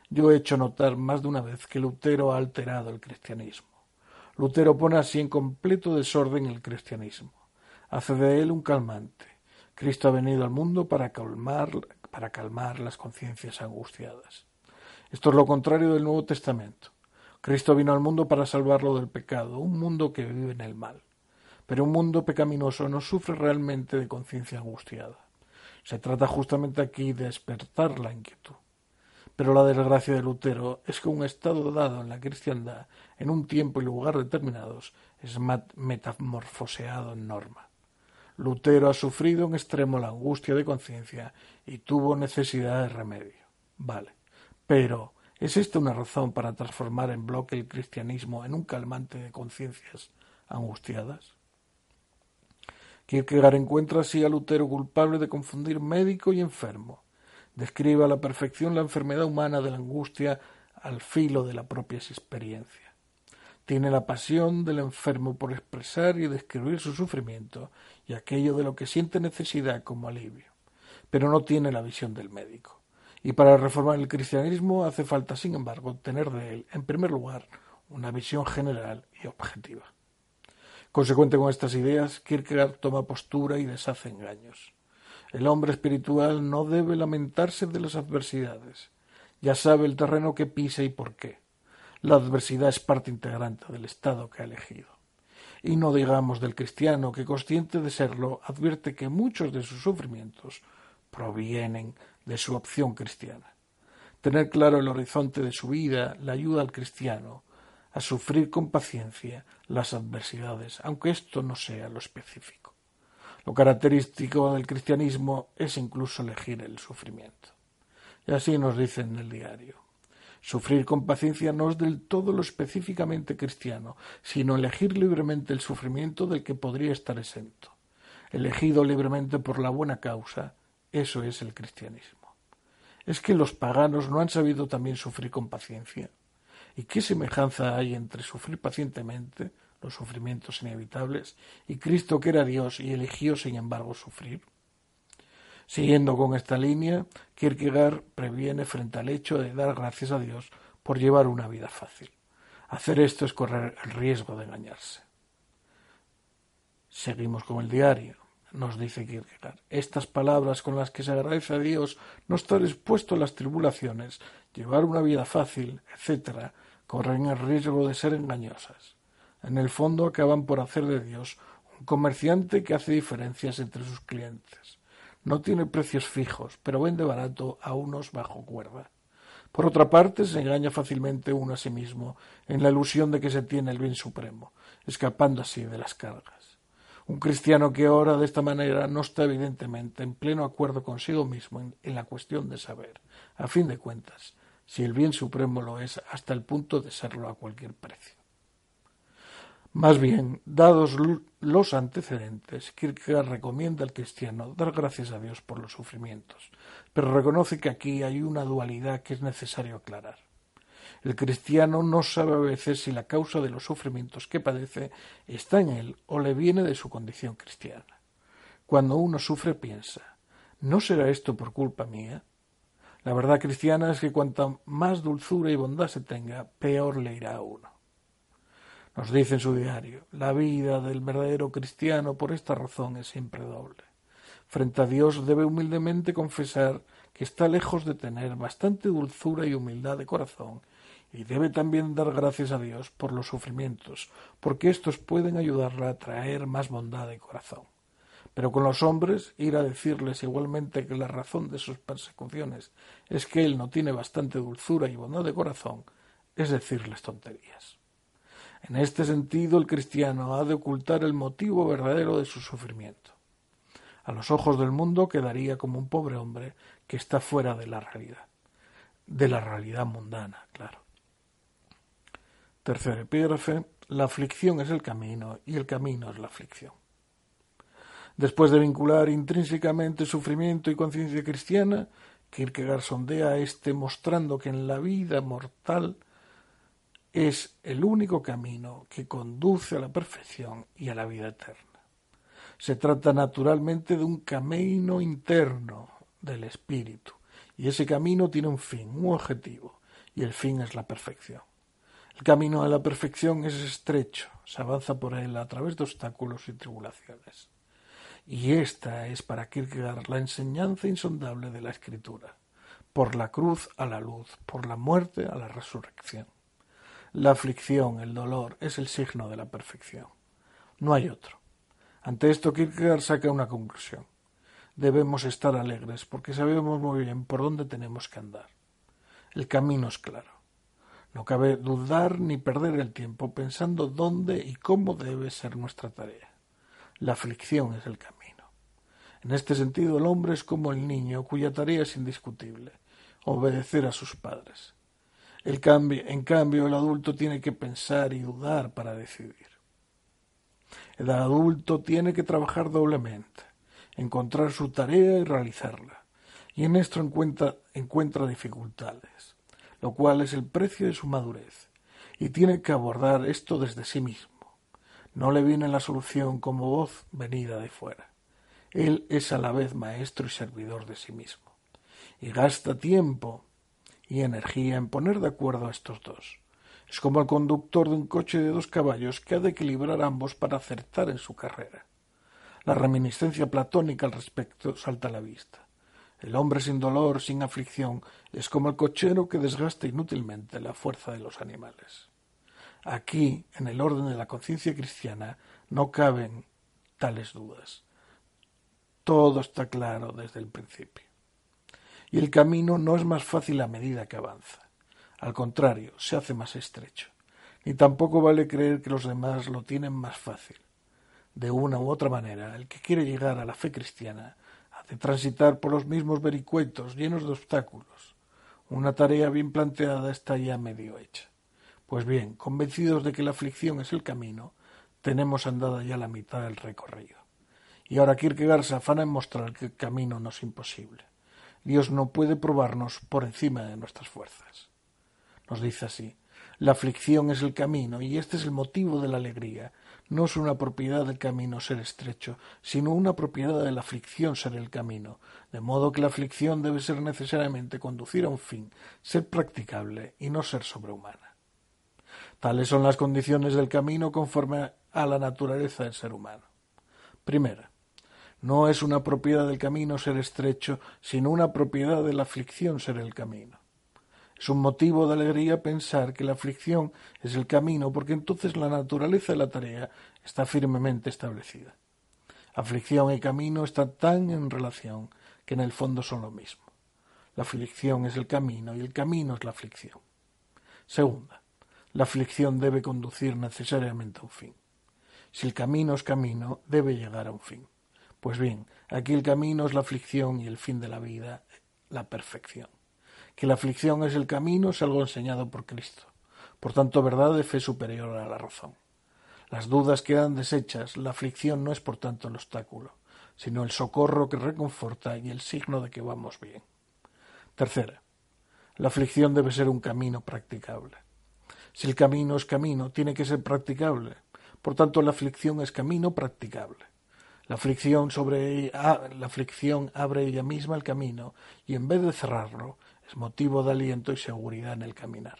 Yo he hecho notar más de una vez que Lutero ha alterado el cristianismo. Lutero pone así en completo desorden el cristianismo. Hace de él un calmante. Cristo ha venido al mundo para calmar, para calmar las conciencias angustiadas. Esto es lo contrario del Nuevo Testamento. Cristo vino al mundo para salvarlo del pecado, un mundo que vive en el mal. Pero un mundo pecaminoso no sufre realmente de conciencia angustiada. Se trata justamente aquí de despertar la inquietud. Pero la desgracia de Lutero es que un estado dado en la cristiandad, en un tiempo y lugar determinados, es metamorfoseado en norma. Lutero ha sufrido en extremo la angustia de conciencia y tuvo necesidad de remedio. Vale. Pero, ¿es esta una razón para transformar en bloque el cristianismo en un calmante de conciencias angustiadas? Kierkegaard encuentra así a Lutero culpable de confundir médico y enfermo. Describe a la perfección la enfermedad humana de la angustia al filo de la propia experiencia. Tiene la pasión del enfermo por expresar y describir su sufrimiento y aquello de lo que siente necesidad como alivio, pero no tiene la visión del médico. Y para reformar el cristianismo hace falta, sin embargo, tener de él, en primer lugar, una visión general y objetiva. Consecuente con estas ideas, Kierkegaard toma postura y deshace engaños. El hombre espiritual no debe lamentarse de las adversidades. Ya sabe el terreno que pisa y por qué. La adversidad es parte integrante del estado que ha elegido. Y no digamos del cristiano que, consciente de serlo, advierte que muchos de sus sufrimientos provienen de su opción cristiana. Tener claro el horizonte de su vida le ayuda al cristiano a sufrir con paciencia las adversidades, aunque esto no sea lo específico. Lo característico del cristianismo es incluso elegir el sufrimiento. Y así nos dice en el diario. Sufrir con paciencia no es del todo lo específicamente cristiano, sino elegir libremente el sufrimiento del que podría estar exento. Elegido libremente por la buena causa, eso es el cristianismo. ¿Es que los paganos no han sabido también sufrir con paciencia? ¿Y qué semejanza hay entre sufrir pacientemente los sufrimientos inevitables y Cristo que era Dios y eligió sin embargo sufrir? Siguiendo con esta línea, Kierkegaard previene frente al hecho de dar gracias a Dios por llevar una vida fácil. Hacer esto es correr el riesgo de engañarse. Seguimos con el diario. Nos dice Kierkegaard, estas palabras con las que se agradece a Dios no estar expuesto a las tribulaciones, llevar una vida fácil, etc., corren el riesgo de ser engañosas. En el fondo acaban por hacer de Dios un comerciante que hace diferencias entre sus clientes. No tiene precios fijos, pero vende barato a unos bajo cuerda. Por otra parte, se engaña fácilmente uno a sí mismo en la ilusión de que se tiene el bien supremo, escapando así de las cargas. Un cristiano que ora de esta manera no está evidentemente en pleno acuerdo consigo mismo en, en la cuestión de saber, a fin de cuentas, si el bien supremo lo es hasta el punto de serlo a cualquier precio. Más bien, dados los antecedentes, Kierkegaard recomienda al cristiano dar gracias a Dios por los sufrimientos, pero reconoce que aquí hay una dualidad que es necesario aclarar. El cristiano no sabe a veces si la causa de los sufrimientos que padece está en él o le viene de su condición cristiana. Cuando uno sufre piensa, ¿no será esto por culpa mía? La verdad cristiana es que cuanta más dulzura y bondad se tenga, peor le irá a uno. Nos dice en su diario, la vida del verdadero cristiano por esta razón es siempre doble. Frente a Dios debe humildemente confesar que está lejos de tener bastante dulzura y humildad de corazón y debe también dar gracias a Dios por los sufrimientos, porque éstos pueden ayudarle a traer más bondad de corazón. Pero con los hombres, ir a decirles igualmente que la razón de sus persecuciones es que él no tiene bastante dulzura y bondad de corazón, es decirles tonterías. En este sentido, el cristiano ha de ocultar el motivo verdadero de su sufrimiento. A los ojos del mundo quedaría como un pobre hombre que está fuera de la realidad, de la realidad mundana, claro. Tercer epígrafe, la aflicción es el camino y el camino es la aflicción. Después de vincular intrínsecamente sufrimiento y conciencia cristiana, Kierkegaard sondea este mostrando que en la vida mortal es el único camino que conduce a la perfección y a la vida eterna. Se trata naturalmente de un camino interno del espíritu, y ese camino tiene un fin, un objetivo, y el fin es la perfección. El camino a la perfección es estrecho, se avanza por él a través de obstáculos y tribulaciones. Y esta es para Kierkegaard la enseñanza insondable de la escritura. por la cruz a la luz, por la muerte a la resurrección. La aflicción, el dolor, es el signo de la perfección. No hay otro. Ante esto Kierkegaard saca una conclusión. Debemos estar alegres porque sabemos muy bien por dónde tenemos que andar. El camino es claro. No cabe dudar ni perder el tiempo pensando dónde y cómo debe ser nuestra tarea. La aflicción es el camino. En este sentido, el hombre es como el niño cuya tarea es indiscutible, obedecer a sus padres. En cambio, el adulto tiene que pensar y dudar para decidir. El adulto tiene que trabajar doblemente, encontrar su tarea y realizarla, y en esto encuentra dificultades, lo cual es el precio de su madurez, y tiene que abordar esto desde sí mismo. No le viene la solución como voz venida de fuera. Él es a la vez maestro y servidor de sí mismo, y gasta tiempo y energía en poner de acuerdo a estos dos. Es como el conductor de un coche de dos caballos que ha de equilibrar ambos para acertar en su carrera. La reminiscencia platónica al respecto salta a la vista. El hombre sin dolor, sin aflicción, es como el cochero que desgasta inútilmente la fuerza de los animales. Aquí, en el orden de la conciencia cristiana, no caben tales dudas. Todo está claro desde el principio y el camino no es más fácil a medida que avanza. Al contrario, se hace más estrecho. Ni tampoco vale creer que los demás lo tienen más fácil. De una u otra manera, el que quiere llegar a la fe cristiana de transitar por los mismos vericuetos llenos de obstáculos. Una tarea bien planteada está ya medio hecha. Pues bien, convencidos de que la aflicción es el camino, tenemos andada ya la mitad del recorrido. Y ahora Kierkegaard se afana en mostrar que el camino no es imposible. Dios no puede probarnos por encima de nuestras fuerzas. Nos dice así, la aflicción es el camino y este es el motivo de la alegría. No es una propiedad del camino ser estrecho, sino una propiedad de la aflicción ser el camino, de modo que la aflicción debe ser necesariamente conducir a un fin, ser practicable y no ser sobrehumana. Tales son las condiciones del camino conforme a la naturaleza del ser humano. Primera, no es una propiedad del camino ser estrecho, sino una propiedad de la aflicción ser el camino. Es un motivo de alegría pensar que la aflicción es el camino, porque entonces la naturaleza de la tarea está firmemente establecida. Aflicción y camino están tan en relación que en el fondo son lo mismo. La aflicción es el camino y el camino es la aflicción. Segunda, la aflicción debe conducir necesariamente a un fin. Si el camino es camino, debe llegar a un fin. Pues bien, aquí el camino es la aflicción y el fin de la vida, la perfección. Que la aflicción es el camino es algo enseñado por Cristo. Por tanto, verdad de fe superior a la razón. Las dudas quedan deshechas, la aflicción no es por tanto el obstáculo, sino el socorro que reconforta y el signo de que vamos bien. Tercera, la aflicción debe ser un camino practicable. Si el camino es camino, tiene que ser practicable. Por tanto, la aflicción es camino practicable. La aflicción, la aflicción abre ella misma el camino y en vez de cerrarlo motivo de aliento y seguridad en el caminar.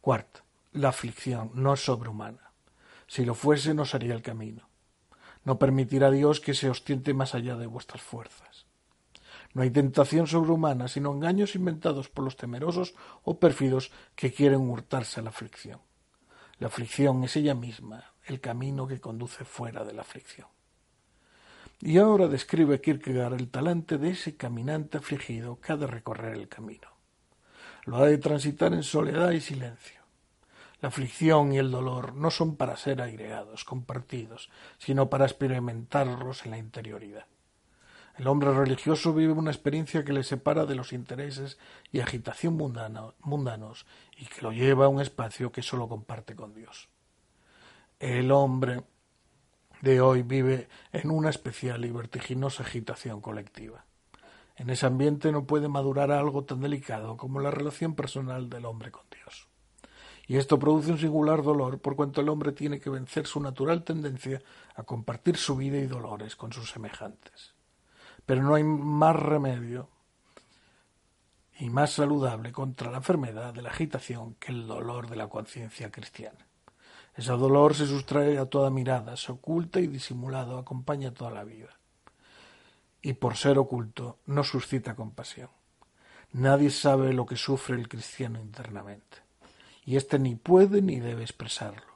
Cuarto, la aflicción no es sobrehumana. Si lo fuese no sería el camino. No permitirá Dios que se ostiente más allá de vuestras fuerzas. No hay tentación sobrehumana, sino engaños inventados por los temerosos o pérfidos que quieren hurtarse a la aflicción. La aflicción es ella misma, el camino que conduce fuera de la aflicción. Y ahora describe Kierkegaard el talante de ese caminante afligido que ha de recorrer el camino. Lo ha de transitar en soledad y silencio. La aflicción y el dolor no son para ser aireados, compartidos, sino para experimentarlos en la interioridad. El hombre religioso vive una experiencia que le separa de los intereses y agitación mundanos y que lo lleva a un espacio que sólo comparte con Dios. El hombre de hoy vive en una especial y vertiginosa agitación colectiva. En ese ambiente no puede madurar algo tan delicado como la relación personal del hombre con Dios. Y esto produce un singular dolor por cuanto el hombre tiene que vencer su natural tendencia a compartir su vida y dolores con sus semejantes. Pero no hay más remedio y más saludable contra la enfermedad de la agitación que el dolor de la conciencia cristiana. Ese dolor se sustrae a toda mirada, se oculta y disimulado acompaña toda la vida. Y por ser oculto no suscita compasión. Nadie sabe lo que sufre el cristiano internamente, y éste ni puede ni debe expresarlo.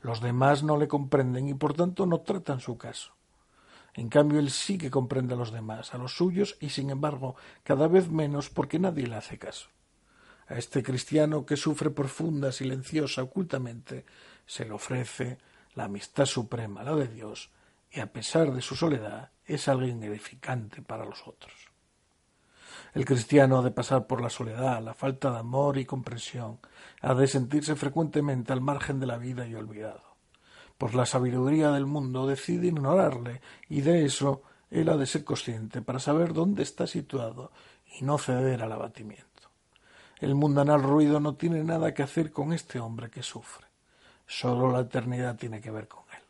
Los demás no le comprenden y por tanto no tratan su caso. En cambio, él sí que comprende a los demás, a los suyos, y sin embargo, cada vez menos porque nadie le hace caso. A este cristiano que sufre profunda, silenciosa, ocultamente, se le ofrece la amistad suprema, la de Dios, y a pesar de su soledad, es alguien edificante para los otros. El cristiano ha de pasar por la soledad, la falta de amor y comprensión, ha de sentirse frecuentemente al margen de la vida y olvidado. Por la sabiduría del mundo decide ignorarle, y de eso él ha de ser consciente para saber dónde está situado y no ceder al abatimiento. El mundanal ruido no tiene nada que hacer con este hombre que sufre. Sólo la eternidad tiene que ver con él.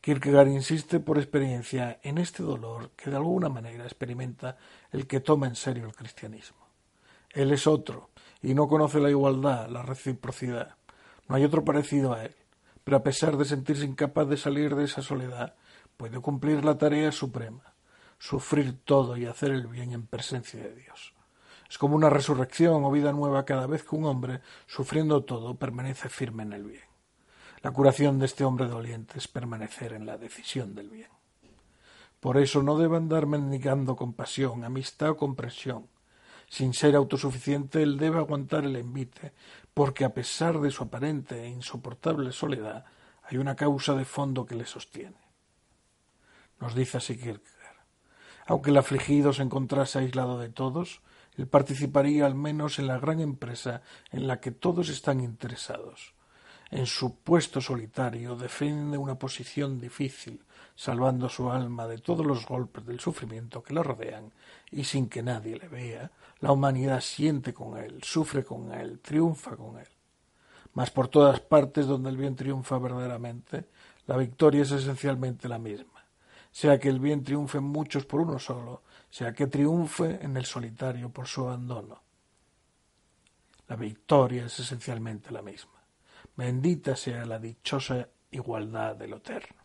Kierkegaard insiste por experiencia en este dolor que de alguna manera experimenta el que toma en serio el cristianismo. Él es otro y no conoce la igualdad, la reciprocidad. No hay otro parecido a él, pero a pesar de sentirse incapaz de salir de esa soledad, puede cumplir la tarea suprema, sufrir todo y hacer el bien en presencia de Dios. Es como una resurrección o vida nueva cada vez que un hombre, sufriendo todo, permanece firme en el bien. La curación de este hombre doliente es permanecer en la decisión del bien. Por eso no debe andar mendigando compasión, amistad o comprensión. Sin ser autosuficiente, él debe aguantar el envite, porque a pesar de su aparente e insoportable soledad, hay una causa de fondo que le sostiene. Nos dice así Kierkegaard. Aunque el afligido se encontrase aislado de todos, él participaría al menos en la gran empresa en la que todos están interesados. En su puesto solitario defiende una posición difícil, salvando su alma de todos los golpes del sufrimiento que le rodean, y sin que nadie le vea, la humanidad siente con él, sufre con él, triunfa con él. Mas por todas partes donde el bien triunfa verdaderamente, la victoria es esencialmente la misma, sea que el bien triunfe en muchos por uno solo, sea que triunfe en el solitario por su abandono. La victoria es esencialmente la misma. Bendita sea la dichosa igualdad de lo eterno.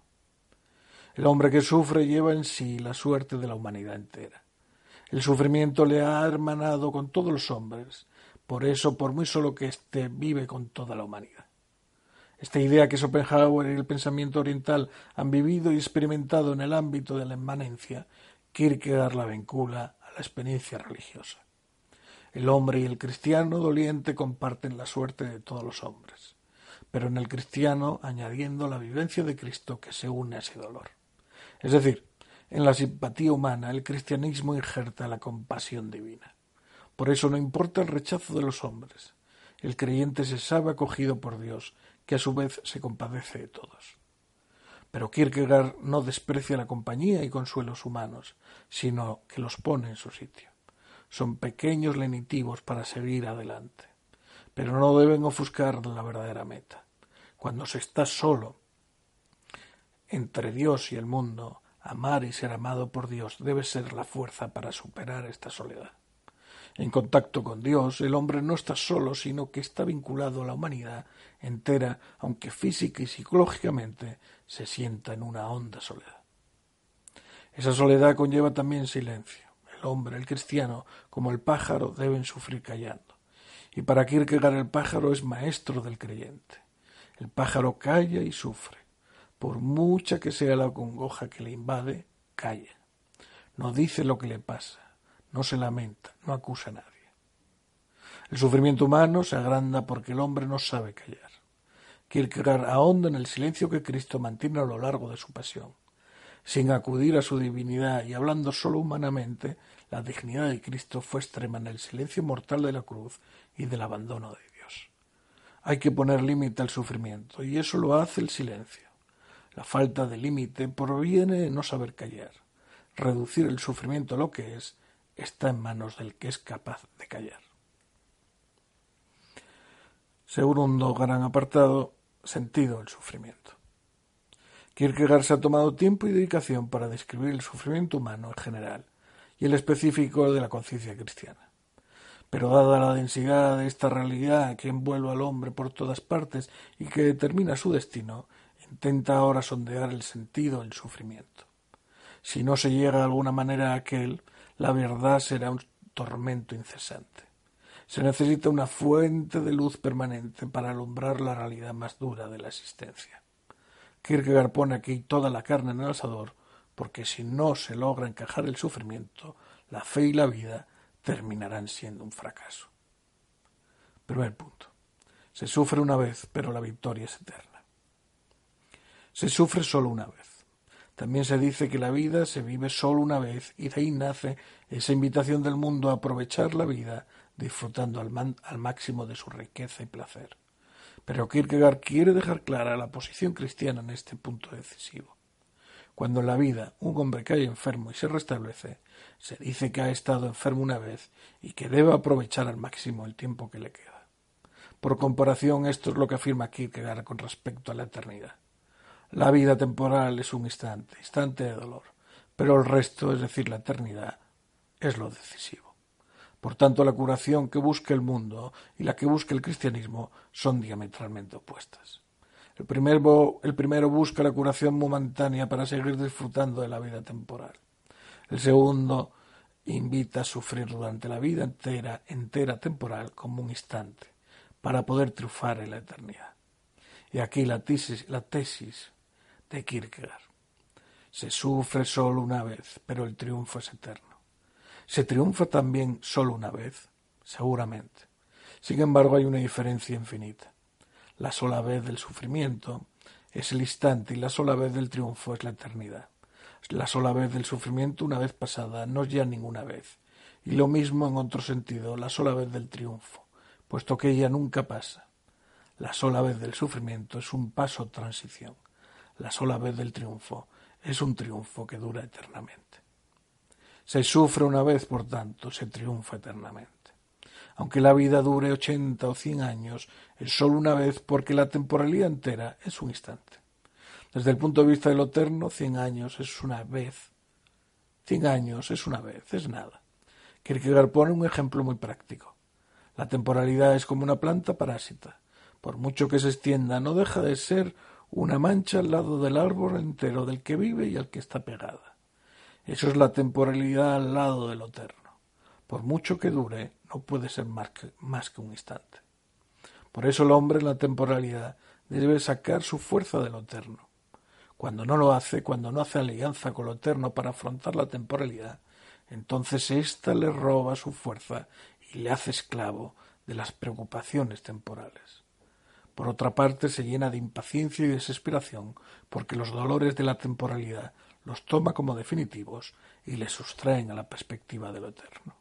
El hombre que sufre lleva en sí la suerte de la humanidad entera. El sufrimiento le ha hermanado con todos los hombres, por eso, por muy solo que éste vive con toda la humanidad. Esta idea que Schopenhauer y el pensamiento oriental han vivido y experimentado en el ámbito de la inmanencia Kierkegaard la vincula a la experiencia religiosa. El hombre y el cristiano doliente comparten la suerte de todos los hombres, pero en el cristiano añadiendo la vivencia de Cristo que se une a ese dolor. Es decir, en la simpatía humana el cristianismo injerta la compasión divina. Por eso no importa el rechazo de los hombres. El creyente se sabe acogido por Dios, que a su vez se compadece de todos. Pero Kierkegaard no desprecia la compañía y consuelos humanos, sino que los pone en su sitio. Son pequeños lenitivos para seguir adelante, pero no deben ofuscar la verdadera meta. Cuando se está solo entre Dios y el mundo, amar y ser amado por Dios debe ser la fuerza para superar esta soledad. En contacto con Dios, el hombre no está solo, sino que está vinculado a la humanidad entera, aunque física y psicológicamente se sienta en una honda soledad. Esa soledad conlleva también silencio. El hombre, el cristiano, como el pájaro, deben sufrir callando. Y para Kierkegaard el pájaro es maestro del creyente. El pájaro calla y sufre. Por mucha que sea la congoja que le invade, calla. No dice lo que le pasa, no se lamenta, no acusa a nadie. El sufrimiento humano se agranda porque el hombre no sabe callar. Kierkegaard ahonda en el silencio que Cristo mantiene a lo largo de su pasión. Sin acudir a su divinidad y hablando solo humanamente, la dignidad de Cristo fue extrema en el silencio mortal de la cruz y del abandono de Dios. Hay que poner límite al sufrimiento, y eso lo hace el silencio. La falta de límite proviene de no saber callar. Reducir el sufrimiento a lo que es está en manos del que es capaz de callar. Segundo gran apartado, sentido del sufrimiento. Kierkegaard se ha tomado tiempo y dedicación para describir el sufrimiento humano en general y el específico de la conciencia cristiana. Pero dada la densidad de esta realidad que envuelve al hombre por todas partes y que determina su destino, intenta ahora sondear el sentido del sufrimiento. Si no se llega de alguna manera a aquel, la verdad será tormento incesante. Se necesita una fuente de luz permanente para alumbrar la realidad más dura de la existencia. Kierkegaard pone aquí toda la carne en el asador, porque si no se logra encajar el sufrimiento, la fe y la vida terminarán siendo un fracaso. Primer punto. Se sufre una vez, pero la victoria es eterna. Se sufre solo una vez. También se dice que la vida se vive solo una vez y de ahí nace esa invitación del mundo a aprovechar la vida disfrutando al, al máximo de su riqueza y placer. Pero Kierkegaard quiere dejar clara la posición cristiana en este punto decisivo. Cuando en la vida un hombre cae enfermo y se restablece, se dice que ha estado enfermo una vez y que debe aprovechar al máximo el tiempo que le queda. Por comparación, esto es lo que afirma Kierkegaard con respecto a la eternidad. La vida temporal es un instante, instante de dolor, pero el resto, es decir, la eternidad, es lo decisivo. Por tanto, la curación que busca el mundo y la que busca el cristianismo son diametralmente opuestas. El primero, el primero busca la curación momentánea para seguir disfrutando de la vida temporal. El segundo invita a sufrir durante la vida entera, entera temporal como un instante para poder triunfar en la eternidad. Y aquí la tesis, la tesis de Kierkegaard. Se sufre solo una vez, pero el triunfo es eterno. ¿Se triunfa también solo una vez? Seguramente. Sin embargo, hay una diferencia infinita. La sola vez del sufrimiento es el instante y la sola vez del triunfo es la eternidad. La sola vez del sufrimiento, una vez pasada, no es ya ninguna vez. Y lo mismo en otro sentido, la sola vez del triunfo puesto que ella nunca pasa. La sola vez del sufrimiento es un paso transición. La sola vez del triunfo es un triunfo que dura eternamente. Se sufre una vez, por tanto, se triunfa eternamente. Aunque la vida dure ochenta o cien años, es sólo una vez porque la temporalidad entera es un instante. Desde el punto de vista de lo eterno, cien años es una vez. Cien años es una vez, es nada. Kierkegaard pone un ejemplo muy práctico. La temporalidad es como una planta parásita. Por mucho que se extienda, no deja de ser una mancha al lado del árbol entero del que vive y al que está pegada. Eso es la temporalidad al lado de lo eterno. Por mucho que dure, no puede ser más que, un instante. Por eso el hombre en la temporalidad debe sacar su fuerza de lo eterno. Cuando no lo hace, cuando no hace alianza con lo eterno para afrontar la temporalidad, entonces ésta le roba su fuerza y le hace esclavo de las preocupaciones temporales. Por otra parte, se llena de impaciencia y desesperación porque los dolores de la temporalidad los toma como definitivos y le sustraen a la perspectiva de lo eterno.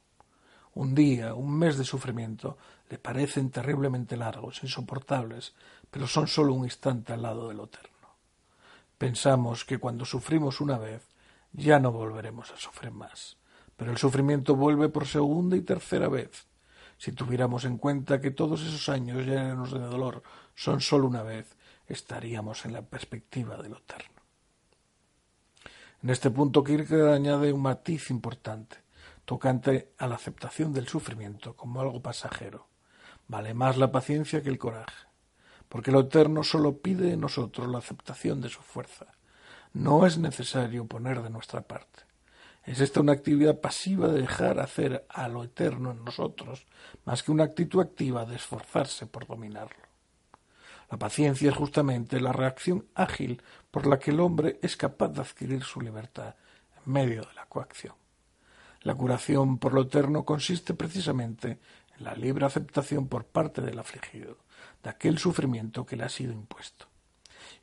Un día, un mes de sufrimiento le parecen terriblemente largos, insoportables, pero son sólo un instante al lado de lo eterno. Pensamos que cuando sufrimos una vez ya no volveremos a sufrir más pero el sufrimiento vuelve por segunda y tercera vez. Si tuviéramos en cuenta que todos esos años llenos de dolor son sólo una vez, estaríamos en la perspectiva de lo eterno. En este punto Kierkegaard añade un matiz importante, tocante a la aceptación del sufrimiento como algo pasajero. Vale más la paciencia que el coraje, porque lo eterno sólo pide de nosotros la aceptación de su fuerza. No es necesario poner de nuestra parte. Es esta una actividad pasiva de dejar hacer a lo eterno en nosotros, más que una actitud activa de esforzarse por dominarlo. La paciencia es justamente la reacción ágil por la que el hombre es capaz de adquirir su libertad en medio de la coacción. La curación por lo eterno consiste precisamente en la libre aceptación por parte del afligido de aquel sufrimiento que le ha sido impuesto.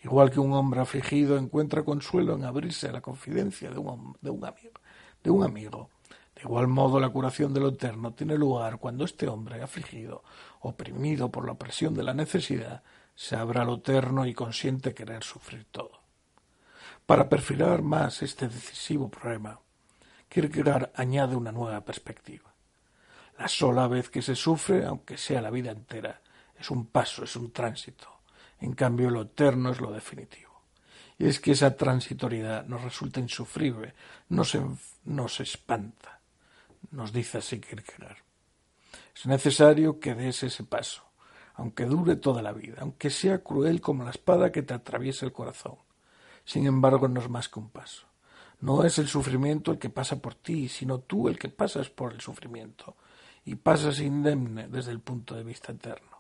Igual que un hombre afligido encuentra consuelo en abrirse a la confidencia de un, de un amigo, de un amigo. De igual modo, la curación de lo eterno tiene lugar cuando este hombre afligido, oprimido por la presión de la necesidad, se abra a lo eterno y consiente querer sufrir todo. Para perfilar más este decisivo problema, Kierkegaard añade una nueva perspectiva. La sola vez que se sufre, aunque sea la vida entera, es un paso, es un tránsito. En cambio, lo eterno es lo definitivo. Y es que esa transitoriedad nos resulta insufrible, nos, nos espanta. Nos dice así Kierkegaard. Es necesario que des ese paso, aunque dure toda la vida, aunque sea cruel como la espada que te atraviesa el corazón. Sin embargo, no es más que un paso. No es el sufrimiento el que pasa por ti, sino tú el que pasas por el sufrimiento, y pasas indemne desde el punto de vista eterno.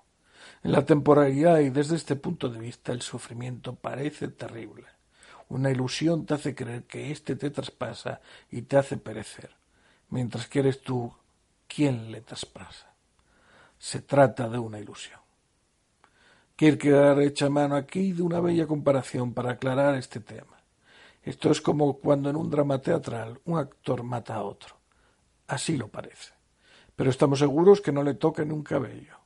En la temporalidad y desde este punto de vista el sufrimiento parece terrible. Una ilusión te hace creer que éste te traspasa y te hace perecer, mientras que eres tú quien le traspasa. Se trata de una ilusión. Kierkegaard echa mano aquí de una bella comparación para aclarar este tema. Esto es como cuando en un drama teatral un actor mata a otro. Así lo parece. Pero estamos seguros que no le toca ni un cabello.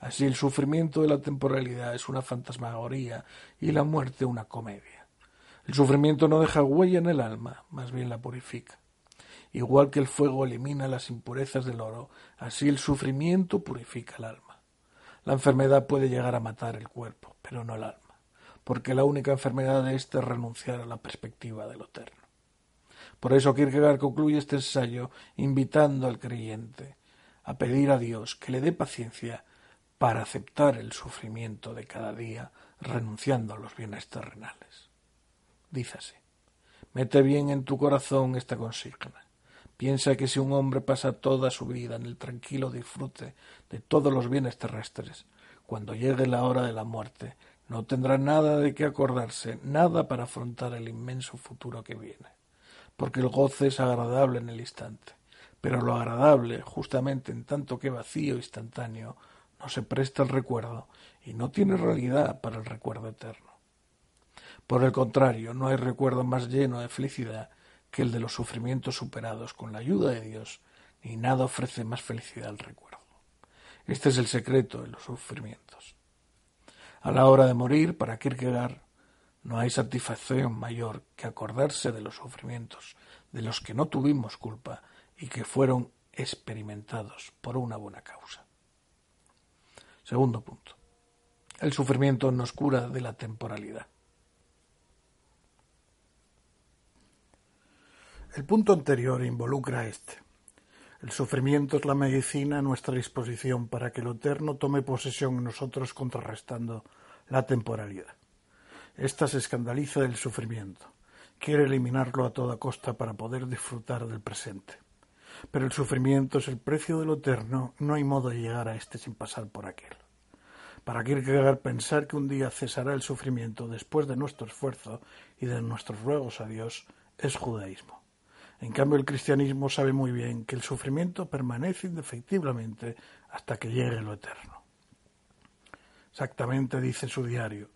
Así el sufrimiento de la temporalidad es una fantasmagoría y la muerte una comedia. El sufrimiento no deja huella en el alma, más bien la purifica. Igual que el fuego elimina las impurezas del oro, así el sufrimiento purifica el alma. La enfermedad puede llegar a matar el cuerpo, pero no el alma, porque la única enfermedad de éste es renunciar a la perspectiva de lo eterno. Por eso Kierkegaard concluye este ensayo invitando al creyente a pedir a Dios que le dé paciencia para aceptar el sufrimiento de cada día, renunciando a los bienes terrenales. Así, mete bien en tu corazón esta consigna. Piensa que si un hombre pasa toda su vida en el tranquilo disfrute de todos los bienes terrestres, cuando llegue la hora de la muerte, no tendrá nada de qué acordarse, nada para afrontar el inmenso futuro que viene, porque el goce es agradable en el instante, pero lo agradable, justamente en tanto que vacío instantáneo, no se presta al recuerdo y no tiene realidad para el recuerdo eterno. Por el contrario, no hay recuerdo más lleno de felicidad que el de los sufrimientos superados con la ayuda de Dios, ni nada ofrece más felicidad al recuerdo. Este es el secreto de los sufrimientos. A la hora de morir, para Kierkegaard, no hay satisfacción mayor que acordarse de los sufrimientos de los que no tuvimos culpa y que fueron experimentados por una buena causa. Segundo punto. El sufrimiento nos cura de la temporalidad. El punto anterior involucra este. El sufrimiento es la medicina a nuestra disposición para que lo eterno tome posesión en nosotros contrarrestando la temporalidad. Esta se escandaliza del sufrimiento, quiere eliminarlo a toda costa para poder disfrutar del presente. Pero el sufrimiento es el precio de lo eterno, no hay modo de llegar a éste sin pasar por aquel. Para Kierkegaard pensar que un día cesará el sufrimiento después de nuestro esfuerzo y de nuestros ruegos a Dios es judaísmo. En cambio, el cristianismo sabe muy bien que el sufrimiento permanece indefectiblemente hasta que llegue lo eterno. Exactamente dice su diario,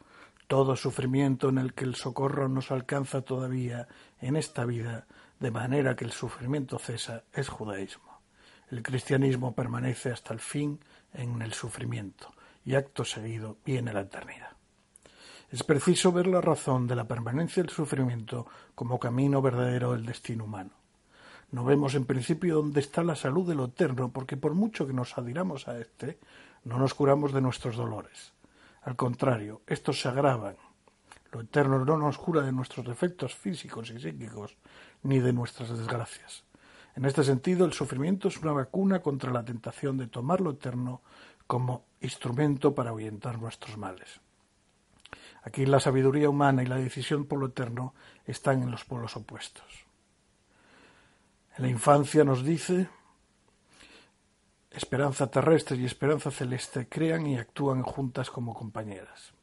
todo sufrimiento en el que el socorro nos alcanza todavía en esta vida, de manera que el sufrimiento cesa, es judaísmo. El cristianismo permanece hasta el fin en el sufrimiento y acto seguido viene la eternidad. Es preciso ver la razón de la permanencia del sufrimiento como camino verdadero del destino humano. No vemos en principio dónde está la salud de lo eterno, porque por mucho que nos adhiramos a éste, no nos curamos de nuestros dolores. Al contrario, estos se agravan. Lo eterno no nos cura de nuestros defectos físicos y psíquicos, ni de nuestras desgracias. En este sentido, el sufrimiento es una vacuna contra la tentación de tomar lo eterno como instrumento para ahuyentar nuestros males. Aquí la sabiduría humana y la decisión por lo eterno están en los polos opuestos. En la infancia nos dice esperanza terrestre y esperanza celeste crean y actúan juntas como compañeras,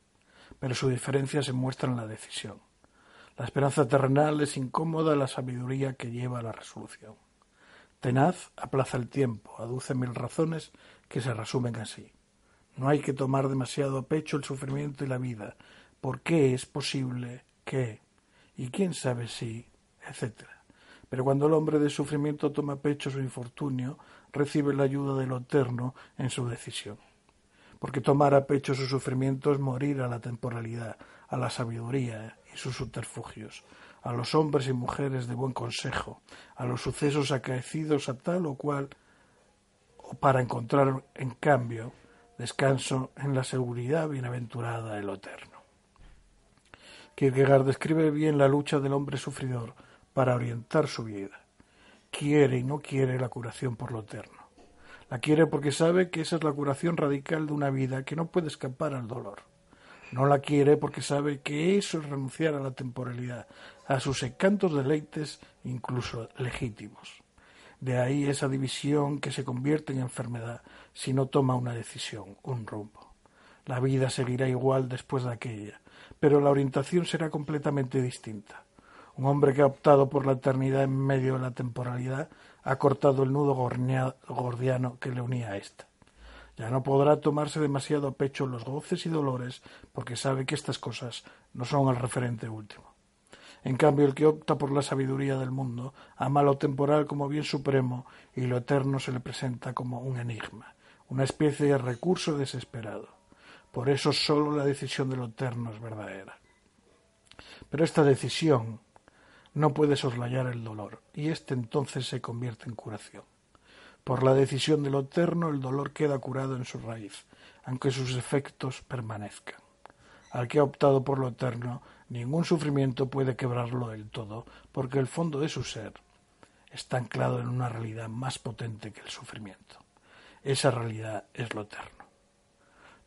pero su diferencia se muestra en la decisión. La esperanza terrenal es incómoda la sabiduría que lleva a la resolución. Tenaz aplaza el tiempo, aduce mil razones que se resumen así. No hay que tomar demasiado a pecho el sufrimiento y la vida, por qué es posible que, y quién sabe si, etc. Pero cuando el hombre de sufrimiento toma pecho su infortunio, recibe la ayuda de lo eterno en su decisión. Porque tomar a pecho su sufrimiento es morir a la temporalidad, a la sabiduría y sus subterfugios, a los hombres y mujeres de buen consejo, a los sucesos acaecidos a tal o cual, o para encontrar, en cambio, descanso en la seguridad bienaventurada de lo eterno. Kierkegaard describe bien la lucha del hombre sufridor para orientar su vida. Quiere y no quiere la curación por lo eterno. La quiere porque sabe que esa es la curación radical de una vida que no puede escapar al dolor. No la quiere porque sabe que eso es renunciar a la temporalidad, a sus encantos deleites, incluso legítimos. De ahí esa división que se convierte en enfermedad si no toma una decisión, un rumbo. La vida seguirá igual después de aquella, pero la orientación será completamente distinta. Un hombre que ha optado por la eternidad en medio de la temporalidad ha cortado el nudo gordiano que le unía a ésta. Ya no podrá tomarse demasiado a pecho los goces y dolores porque sabe que estas cosas no son el referente último. En cambio, el que opta por la sabiduría del mundo ama lo temporal como bien supremo y lo eterno se le presenta como un enigma, una especie de recurso desesperado. Por eso sólo la decisión de lo eterno es verdadera. Pero esta decisión no puede soslayar el dolor, y éste entonces se convierte en curación. Por la decisión de lo eterno el dolor queda curado en su raíz, aunque sus efectos permanezcan. Al que ha optado por lo eterno, ningún sufrimiento puede quebrarlo del todo, porque el fondo de su ser está anclado en una realidad más potente que el sufrimiento. Esa realidad es lo eterno.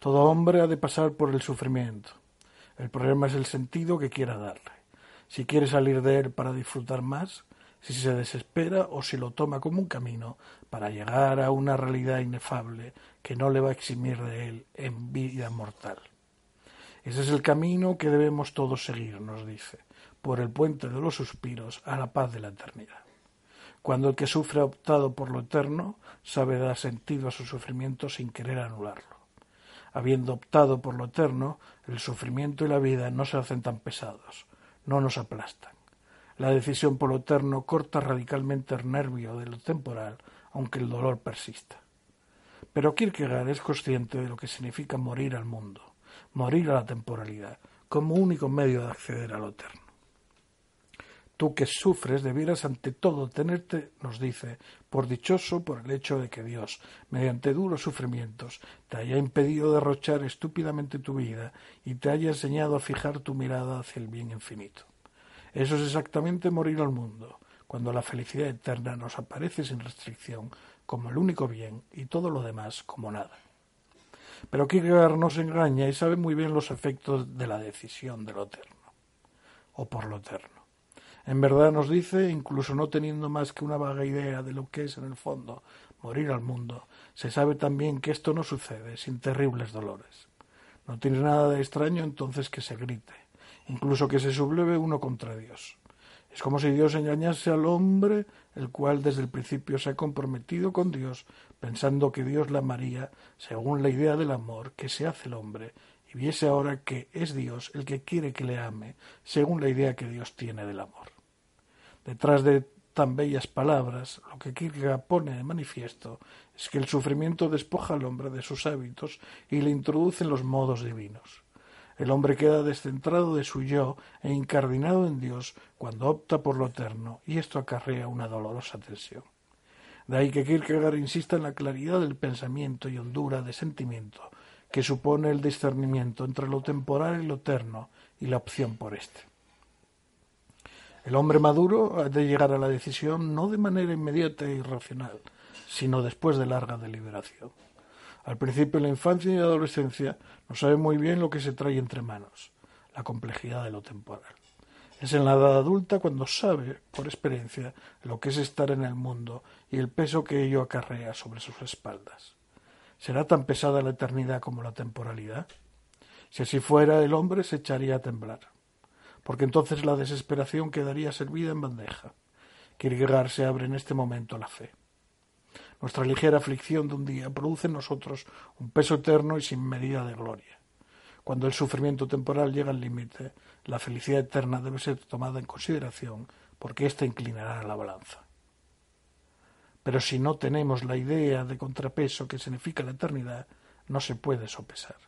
Todo hombre ha de pasar por el sufrimiento. El problema es el sentido que quiera darle. Si quiere salir de él para disfrutar más, si se desespera o si lo toma como un camino para llegar a una realidad inefable que no le va a eximir de él en vida mortal. Ese es el camino que debemos todos seguir, nos dice, por el puente de los suspiros a la paz de la eternidad. Cuando el que sufre ha optado por lo eterno, sabe dar sentido a su sufrimiento sin querer anularlo. Habiendo optado por lo eterno, el sufrimiento y la vida no se hacen tan pesados, no nos aplastan. La decisión por lo eterno corta radicalmente el nervio de lo temporal, aunque el dolor persista. Pero Kierkegaard es consciente de lo que significa morir al mundo, morir a la temporalidad, como único medio de acceder a lo eterno. Tú que sufres debieras ante todo tenerte, nos dice, por dichoso por el hecho de que Dios, mediante duros sufrimientos, te haya impedido derrochar estúpidamente tu vida y te haya enseñado a fijar tu mirada hacia el bien infinito. Eso es exactamente morir al mundo, cuando la felicidad eterna nos aparece sin restricción como el único bien y todo lo demás como nada. Pero Kierkegaard nos engaña y sabe muy bien los efectos de la decisión de lo eterno, o por lo eterno. En verdad nos dice, incluso no teniendo más que una vaga idea de lo que es en el fondo morir al mundo, se sabe también que esto no sucede sin terribles dolores. No tiene nada de extraño entonces que se grite, incluso que se subleve uno contra Dios. Es como si Dios engañase al hombre, el cual desde el principio se ha comprometido con Dios, pensando que Dios la amaría según la idea del amor que se hace el hombre, y viese ahora que es Dios el que quiere que le ame, según la idea que Dios tiene del amor. Detrás de tan bellas palabras, lo que Kierkegaard pone de manifiesto es que el sufrimiento despoja al hombre de sus hábitos y le introduce en los modos divinos. El hombre queda descentrado de su yo e incardinado en Dios cuando opta por lo eterno, y esto acarrea una dolorosa tensión. De ahí que Kierkegaard insista en la claridad del pensamiento y hondura de sentimiento que supone el discernimiento entre lo temporal y lo eterno y la opción por éste. El hombre maduro ha de llegar a la decisión no de manera inmediata e irracional, sino después de larga deliberación. Al principio, la infancia y adolescencia, no sabe muy bien lo que se trae entre manos, la complejidad de lo temporal. Es en la edad adulta cuando sabe, por experiencia, lo que es estar en el mundo y el peso que ello acarrea sobre sus espaldas. ¿Será tan pesada la eternidad como la temporalidad? Si así fuera, el hombre se echaría a temblar porque entonces la desesperación quedaría servida en bandeja. Kierkegaard se abre en este momento a la fe. Nuestra ligera aflicción de un día produce en nosotros un peso eterno y sin medida de gloria. Cuando el sufrimiento temporal llega al límite, la felicidad eterna debe ser tomada en consideración porque ésta inclinará la balanza. Pero si no tenemos la idea de contrapeso que significa la eternidad, no se puede sopesar.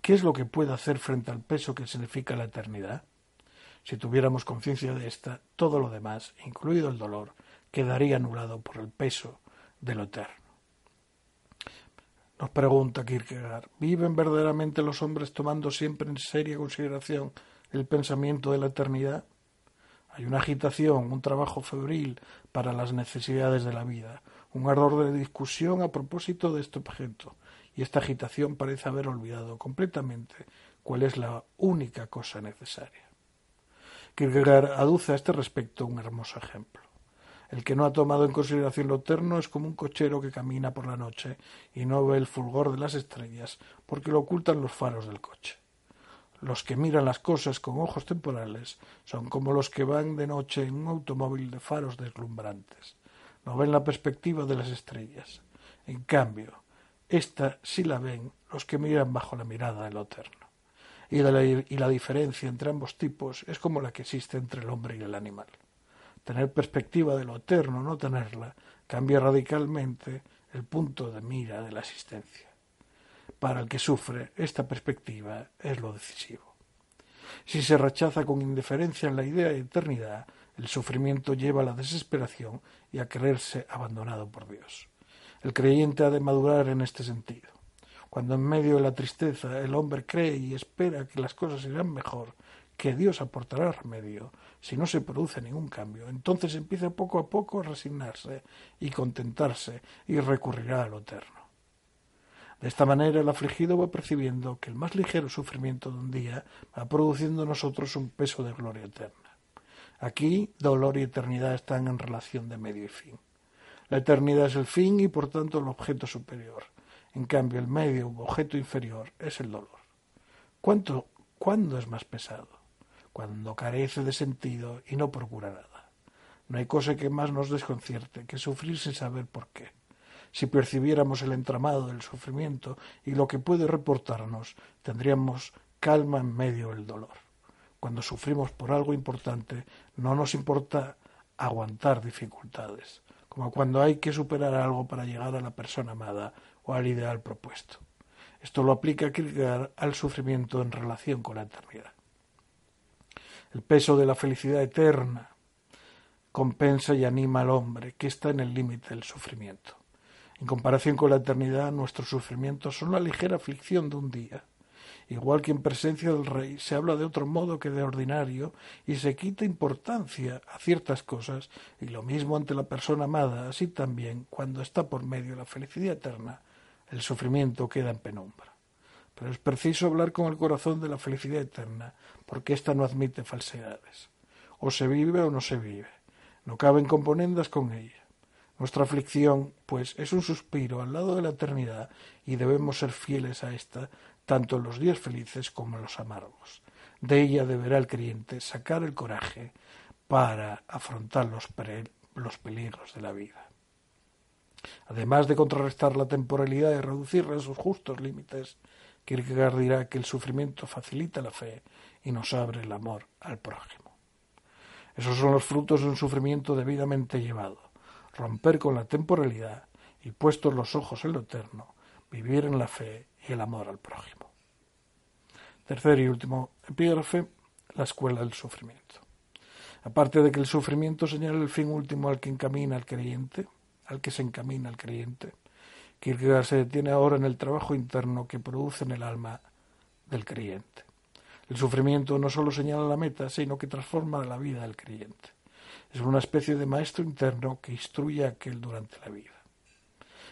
¿Qué es lo que puede hacer frente al peso que significa la eternidad? Si tuviéramos conciencia de esta, todo lo demás, incluido el dolor, quedaría anulado por el peso de lo eterno. Nos pregunta Kierkegaard, ¿viven verdaderamente los hombres tomando siempre en seria consideración el pensamiento de la eternidad? Hay una agitación, un trabajo febril para las necesidades de la vida, un ardor de discusión a propósito de este objeto, y esta agitación parece haber olvidado completamente cuál es la única cosa necesaria. Kierkegaard aduce a este respecto un hermoso ejemplo. El que no ha tomado en consideración lo eterno es como un cochero que camina por la noche y no ve el fulgor de las estrellas porque lo ocultan los faros del coche. Los que miran las cosas con ojos temporales son como los que van de noche en un automóvil de faros deslumbrantes. No ven la perspectiva de las estrellas. En cambio, esta sí la ven los que miran bajo la mirada del eterno. Y, la, y la diferencia entre ambos tipos es como la que existe entre el hombre y el animal. Tener perspectiva de lo eterno, no tenerla, cambia radicalmente el punto de mira de la existencia. Para el que sufre, esta perspectiva es lo decisivo. Si se rechaza con indiferencia la idea de eternidad, el sufrimiento lleva a la desesperación y a creerse abandonado por Dios. El creyente ha de madurar en este sentido. Cuando en medio de la tristeza el hombre cree y espera que las cosas irán mejor, que Dios aportará remedio, si no se produce ningún cambio, entonces empieza poco a poco a resignarse y contentarse y recurrirá a lo eterno. De esta manera el afligido va percibiendo que el más ligero sufrimiento de un día va produciendo en nosotros un peso de gloria eterna. Aquí dolor y eternidad están en relación de medio y fin. La eternidad es el fin y por tanto el objeto superior. En cambio el medio u objeto inferior es el dolor. ¿Cuánto, ¿Cuándo es más pesado? Cuando carece de sentido y no procura nada. No hay cosa que más nos desconcierte que sufrir sin saber por qué si percibiéramos el entramado del sufrimiento y lo que puede reportarnos, tendríamos calma en medio del dolor. Cuando sufrimos por algo importante, no nos importa aguantar dificultades, como cuando hay que superar algo para llegar a la persona amada o al ideal propuesto. Esto lo aplica al sufrimiento en relación con la eternidad. El peso de la felicidad eterna compensa y anima al hombre que está en el límite del sufrimiento. En comparación con la eternidad, nuestros sufrimientos son la ligera aflicción de un día. Igual que en presencia del Rey se habla de otro modo que de ordinario y se quita importancia a ciertas cosas, y lo mismo ante la persona amada, así también, cuando está por medio de la felicidad eterna, el sufrimiento queda en penumbra. Pero es preciso hablar con el corazón de la felicidad eterna, porque ésta no admite falsedades. O se vive o no se vive. No caben componendas con ella. Nuestra aflicción, pues, es un suspiro al lado de la eternidad y debemos ser fieles a ésta tanto en los días felices como en los amargos. De ella deberá el creyente sacar el coraje para afrontar los, los peligros de la vida. Además de contrarrestar la temporalidad y reducirla a sus justos límites, Kierkegaard dirá que el sufrimiento facilita la fe y nos abre el amor al prójimo. Esos son los frutos de un sufrimiento debidamente llevado romper con la temporalidad y puestos los ojos en lo eterno, vivir en la fe y el amor al prójimo. Tercer y último epígrafe, la escuela del sufrimiento. Aparte de que el sufrimiento señala el fin último al que encamina el creyente, al que se encamina el creyente, Kierkegaard se detiene ahora en el trabajo interno que produce en el alma del creyente. El sufrimiento no solo señala la meta, sino que transforma la vida del creyente. Es una especie de maestro interno que instruye a aquel durante la vida.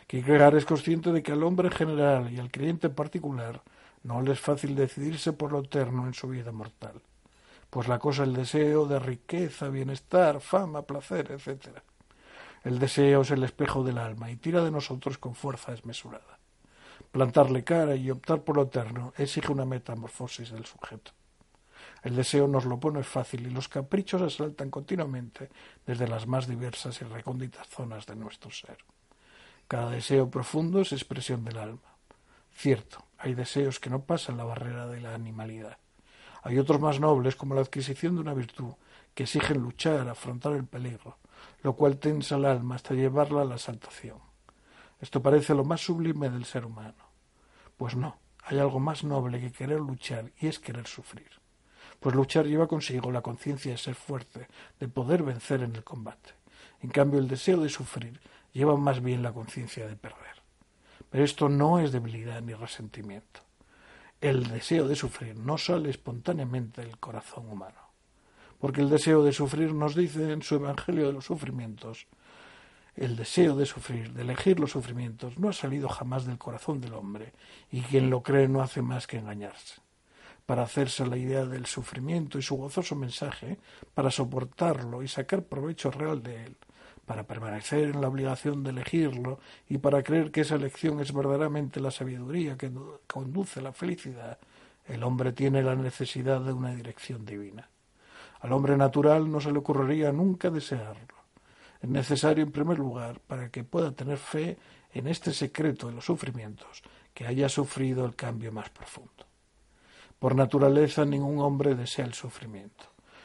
Kierkegaard es consciente de que al hombre en general y al creyente en particular no le es fácil decidirse por lo eterno en su vida mortal, pues la cosa el deseo de riqueza, bienestar, fama, placer, etc. El deseo es el espejo del alma y tira de nosotros con fuerza desmesurada. Plantarle cara y optar por lo eterno exige una metamorfosis del sujeto. El deseo nos lo pone fácil y los caprichos asaltan continuamente desde las más diversas y recónditas zonas de nuestro ser. Cada deseo profundo es expresión del alma. Cierto, hay deseos que no pasan la barrera de la animalidad. Hay otros más nobles, como la adquisición de una virtud, que exigen luchar, afrontar el peligro, lo cual tensa el alma hasta llevarla a la exaltación. Esto parece lo más sublime del ser humano. Pues no, hay algo más noble que querer luchar y es querer sufrir pues luchar lleva consigo la conciencia de ser fuerte, de poder vencer en el combate. En cambio, el deseo de sufrir lleva más bien la conciencia de perder. Pero esto no es debilidad ni resentimiento. El deseo de sufrir no sale espontáneamente del corazón humano. Porque el deseo de sufrir nos dice en su Evangelio de los Sufrimientos, el deseo de sufrir, de elegir los sufrimientos, no ha salido jamás del corazón del hombre, y quien lo cree no hace más que engañarse. para hacerse la idea del sufrimiento y su gozoso mensaje, para soportarlo y sacar provecho real de él, para permanecer en la obligación de elegirlo y para creer que esa elección es verdaderamente la sabiduría que conduce a la felicidad, el hombre tiene la necesidad de una dirección divina. Al hombre natural no se le ocurriría nunca desearlo. Es necesario, en primer lugar, para que pueda tener fe en este secreto de los sufrimientos, que haya sufrido el cambio más profundo. Por naturaleza ningún hombre desea el sufrimiento.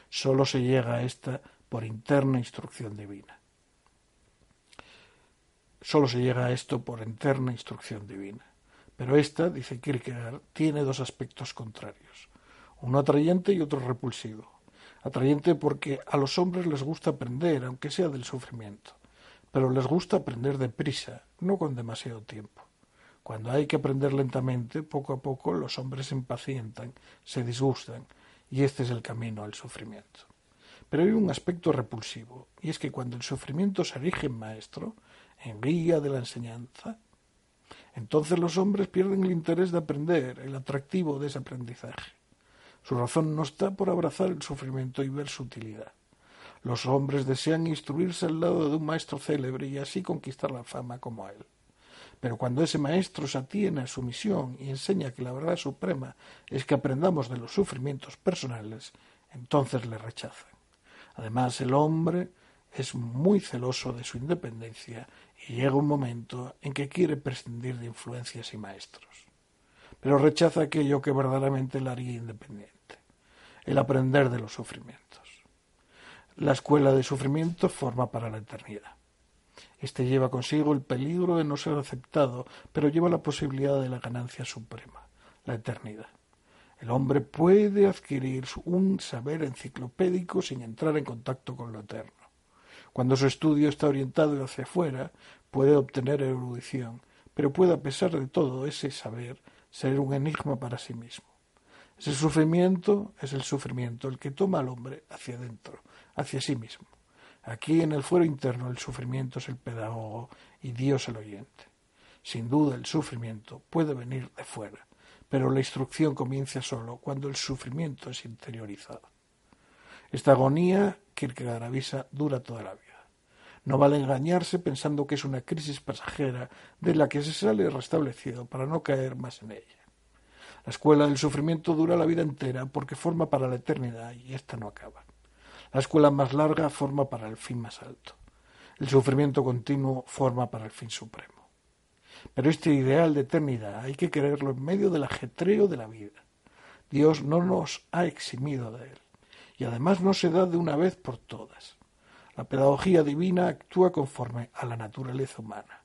Sólo se llega a ésta por interna instrucción divina. Solo se llega a esto por interna instrucción divina. Pero esta, dice Kierkegaard, tiene dos aspectos contrarios, uno atrayente y otro repulsivo. Atrayente porque a los hombres les gusta aprender, aunque sea del sufrimiento, pero les gusta aprender deprisa, no con demasiado tiempo. Cuando hay que aprender lentamente, poco a poco los hombres se impacientan, se disgustan, y este es el camino al sufrimiento. Pero hay un aspecto repulsivo, y es que cuando el sufrimiento se erige en maestro, en guía de la enseñanza, entonces los hombres pierden el interés de aprender, el atractivo de ese aprendizaje. Su razón no está por abrazar el sufrimiento y ver su utilidad. Los hombres desean instruirse al lado de un maestro célebre y así conquistar la fama como él. Pero cuando ese maestro se atiene a su misión y enseña que la verdad suprema es que aprendamos de los sufrimientos personales, entonces le rechazan. Además, el hombre es muy celoso de su independencia y llega un momento en que quiere prescindir de influencias y maestros, pero rechaza aquello que verdaderamente le haría independiente, el aprender de los sufrimientos. La escuela de sufrimiento forma para la eternidad. Este lleva consigo el peligro de no ser aceptado, pero lleva la posibilidad de la ganancia suprema, la eternidad. El hombre puede adquirir un saber enciclopédico sin entrar en contacto con lo eterno. Cuando su estudio está orientado hacia afuera, puede obtener erudición, pero puede, a pesar de todo ese saber, ser un enigma para sí mismo. Ese sufrimiento es el sufrimiento el que toma al hombre hacia adentro, hacia sí mismo. Aquí en el fuero interno el sufrimiento es el pedagogo y Dios el oyente. Sin duda el sufrimiento puede venir de fuera, pero la instrucción comienza solo cuando el sufrimiento es interiorizado. Esta agonía, Kierkegaard avisa, dura toda la vida. No vale engañarse pensando que es una crisis pasajera de la que se sale restablecido para no caer más en ella. La escuela del sufrimiento dura la vida entera porque forma para la eternidad y ésta no acaba. La escuela más larga forma para el fin más alto. El sufrimiento continuo forma para el fin supremo. Pero este ideal de eternidad hay que quererlo en medio del ajetreo de la vida. Dios no nos ha eximido de él y además no se da de una vez por todas. La pedagogía divina actúa conforme a la naturaleza humana.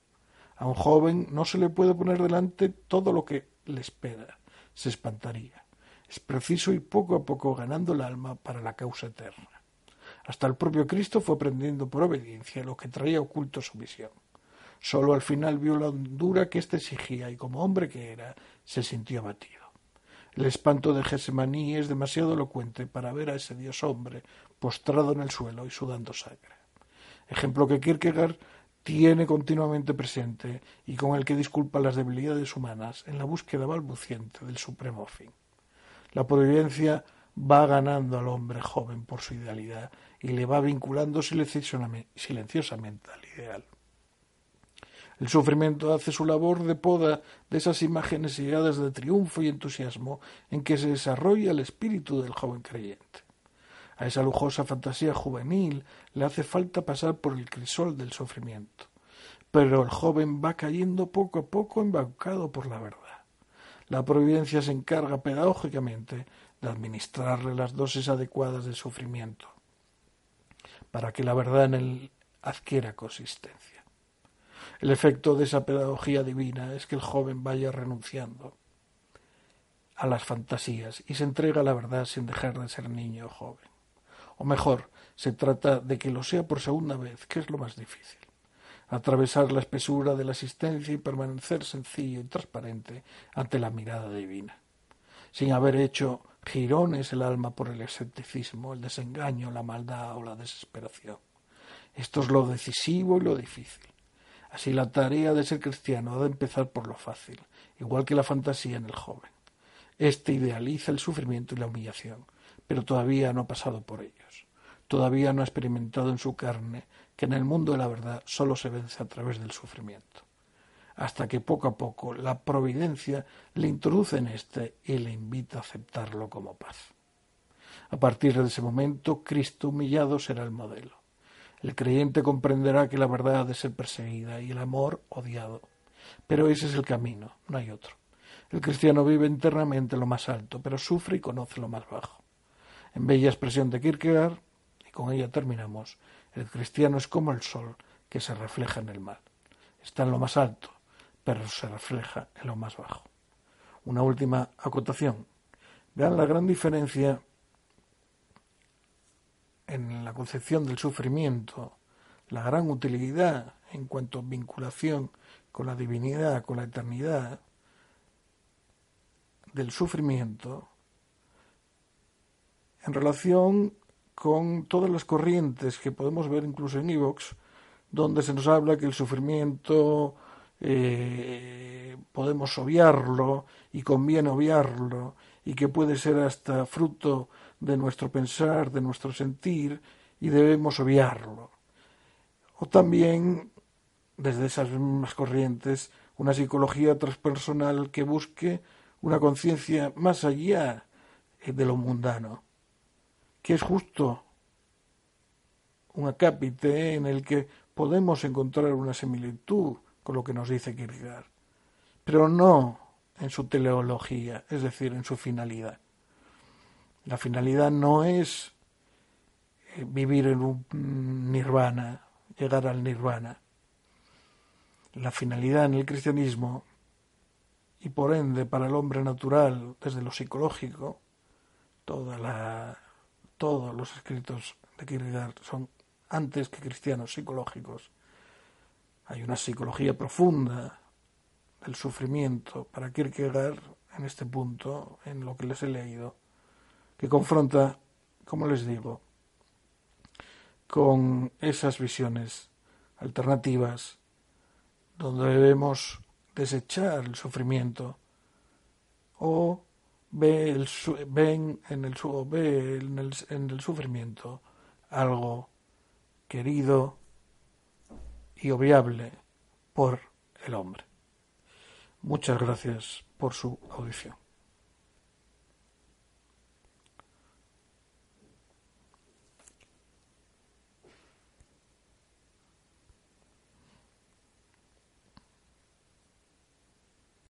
A un joven no se le puede poner delante todo lo que le espera, se espantaría. Es preciso ir poco a poco ganando el alma para la causa eterna. Hasta el propio Cristo fue aprendiendo por obediencia lo que traía oculto su misión. Solo al final vio la hondura que éste exigía y como hombre que era, se sintió abatido. El espanto de Gesemaní es demasiado elocuente para ver a ese Dios hombre postrado en el suelo y sudando sangre. Ejemplo que Kierkegaard tiene continuamente presente y con el que disculpa las debilidades humanas en la búsqueda balbuciente del supremo fin. La providencia va ganando al hombre joven por su idealidad y le va vinculando silenciosamente al ideal. El sufrimiento hace su labor de poda de esas imágenes llegadas de triunfo y entusiasmo en que se desarrolla el espíritu del joven creyente. A esa lujosa fantasía juvenil le hace falta pasar por el crisol del sufrimiento. Pero el joven va cayendo poco a poco embaucado por la verdad. La providencia se encarga pedagógicamente de administrarle las dosis adecuadas de sufrimiento para que la verdad en él adquiera consistencia. El efecto de esa pedagogía divina es que el joven vaya renunciando a las fantasías y se entrega a la verdad sin dejar de ser niño o joven. O mejor, se trata de que lo sea por segunda vez, que es lo más difícil. Atravesar la espesura de la existencia y permanecer sencillo y transparente ante la mirada divina. Sin haber hecho girones el alma por el escepticismo, el desengaño, la maldad o la desesperación. Esto es lo decisivo y lo difícil. Así la tarea de ser cristiano ha de empezar por lo fácil, igual que la fantasía en el joven. Este idealiza el sufrimiento y la humillación, pero todavía no ha pasado por ellos. Todavía no ha experimentado en su carne que en el mundo de la verdad solo se vence a través del sufrimiento. Hasta que poco a poco la providencia le introduce en éste y le invita a aceptarlo como paz. A partir de ese momento, Cristo humillado será el modelo. El creyente comprenderá que la verdad ha de ser perseguida y el amor odiado. Pero ese es el camino, no hay otro. El cristiano vive internamente lo más alto, pero sufre y conoce lo más bajo. En bella expresión de Kierkegaard, y con ella terminamos, el cristiano es como el sol que se refleja en el mar. Está en lo más alto, pero se refleja en lo más bajo. Una última acotación. Vean la gran diferencia en la concepción del sufrimiento, la gran utilidad en cuanto a vinculación con la divinidad, con la eternidad, del sufrimiento en relación con todas las corrientes que podemos ver incluso en Evox, donde se nos habla que el sufrimiento eh, podemos obviarlo y conviene obviarlo y que puede ser hasta fruto de nuestro pensar, de nuestro sentir y debemos obviarlo. O también desde esas mismas corrientes una psicología transpersonal que busque una conciencia más allá eh, de lo mundano, que es justo un acápite en el que podemos encontrar una similitud con lo que nos dice Kierkegaard, pero no en su teleología, es decir, en su finalidad. La finalidad no es eh, vivir en un nirvana, llegar al nirvana. La finalidad en el cristianismo y por ende para el hombre natural desde lo psicológico toda la, todos los escritos de Kierkegaard son antes que cristianos psicológicos. Hay una psicología profunda del sufrimiento para Kierkegaard en este punto en lo que les he leído que confronta como les digo con esas visiones alternativas donde debemos desechar el sufrimiento o ve el, en el, ve en el, en el sufrimiento algo querido y obviable por el hombre. Muchas gracias por su audición.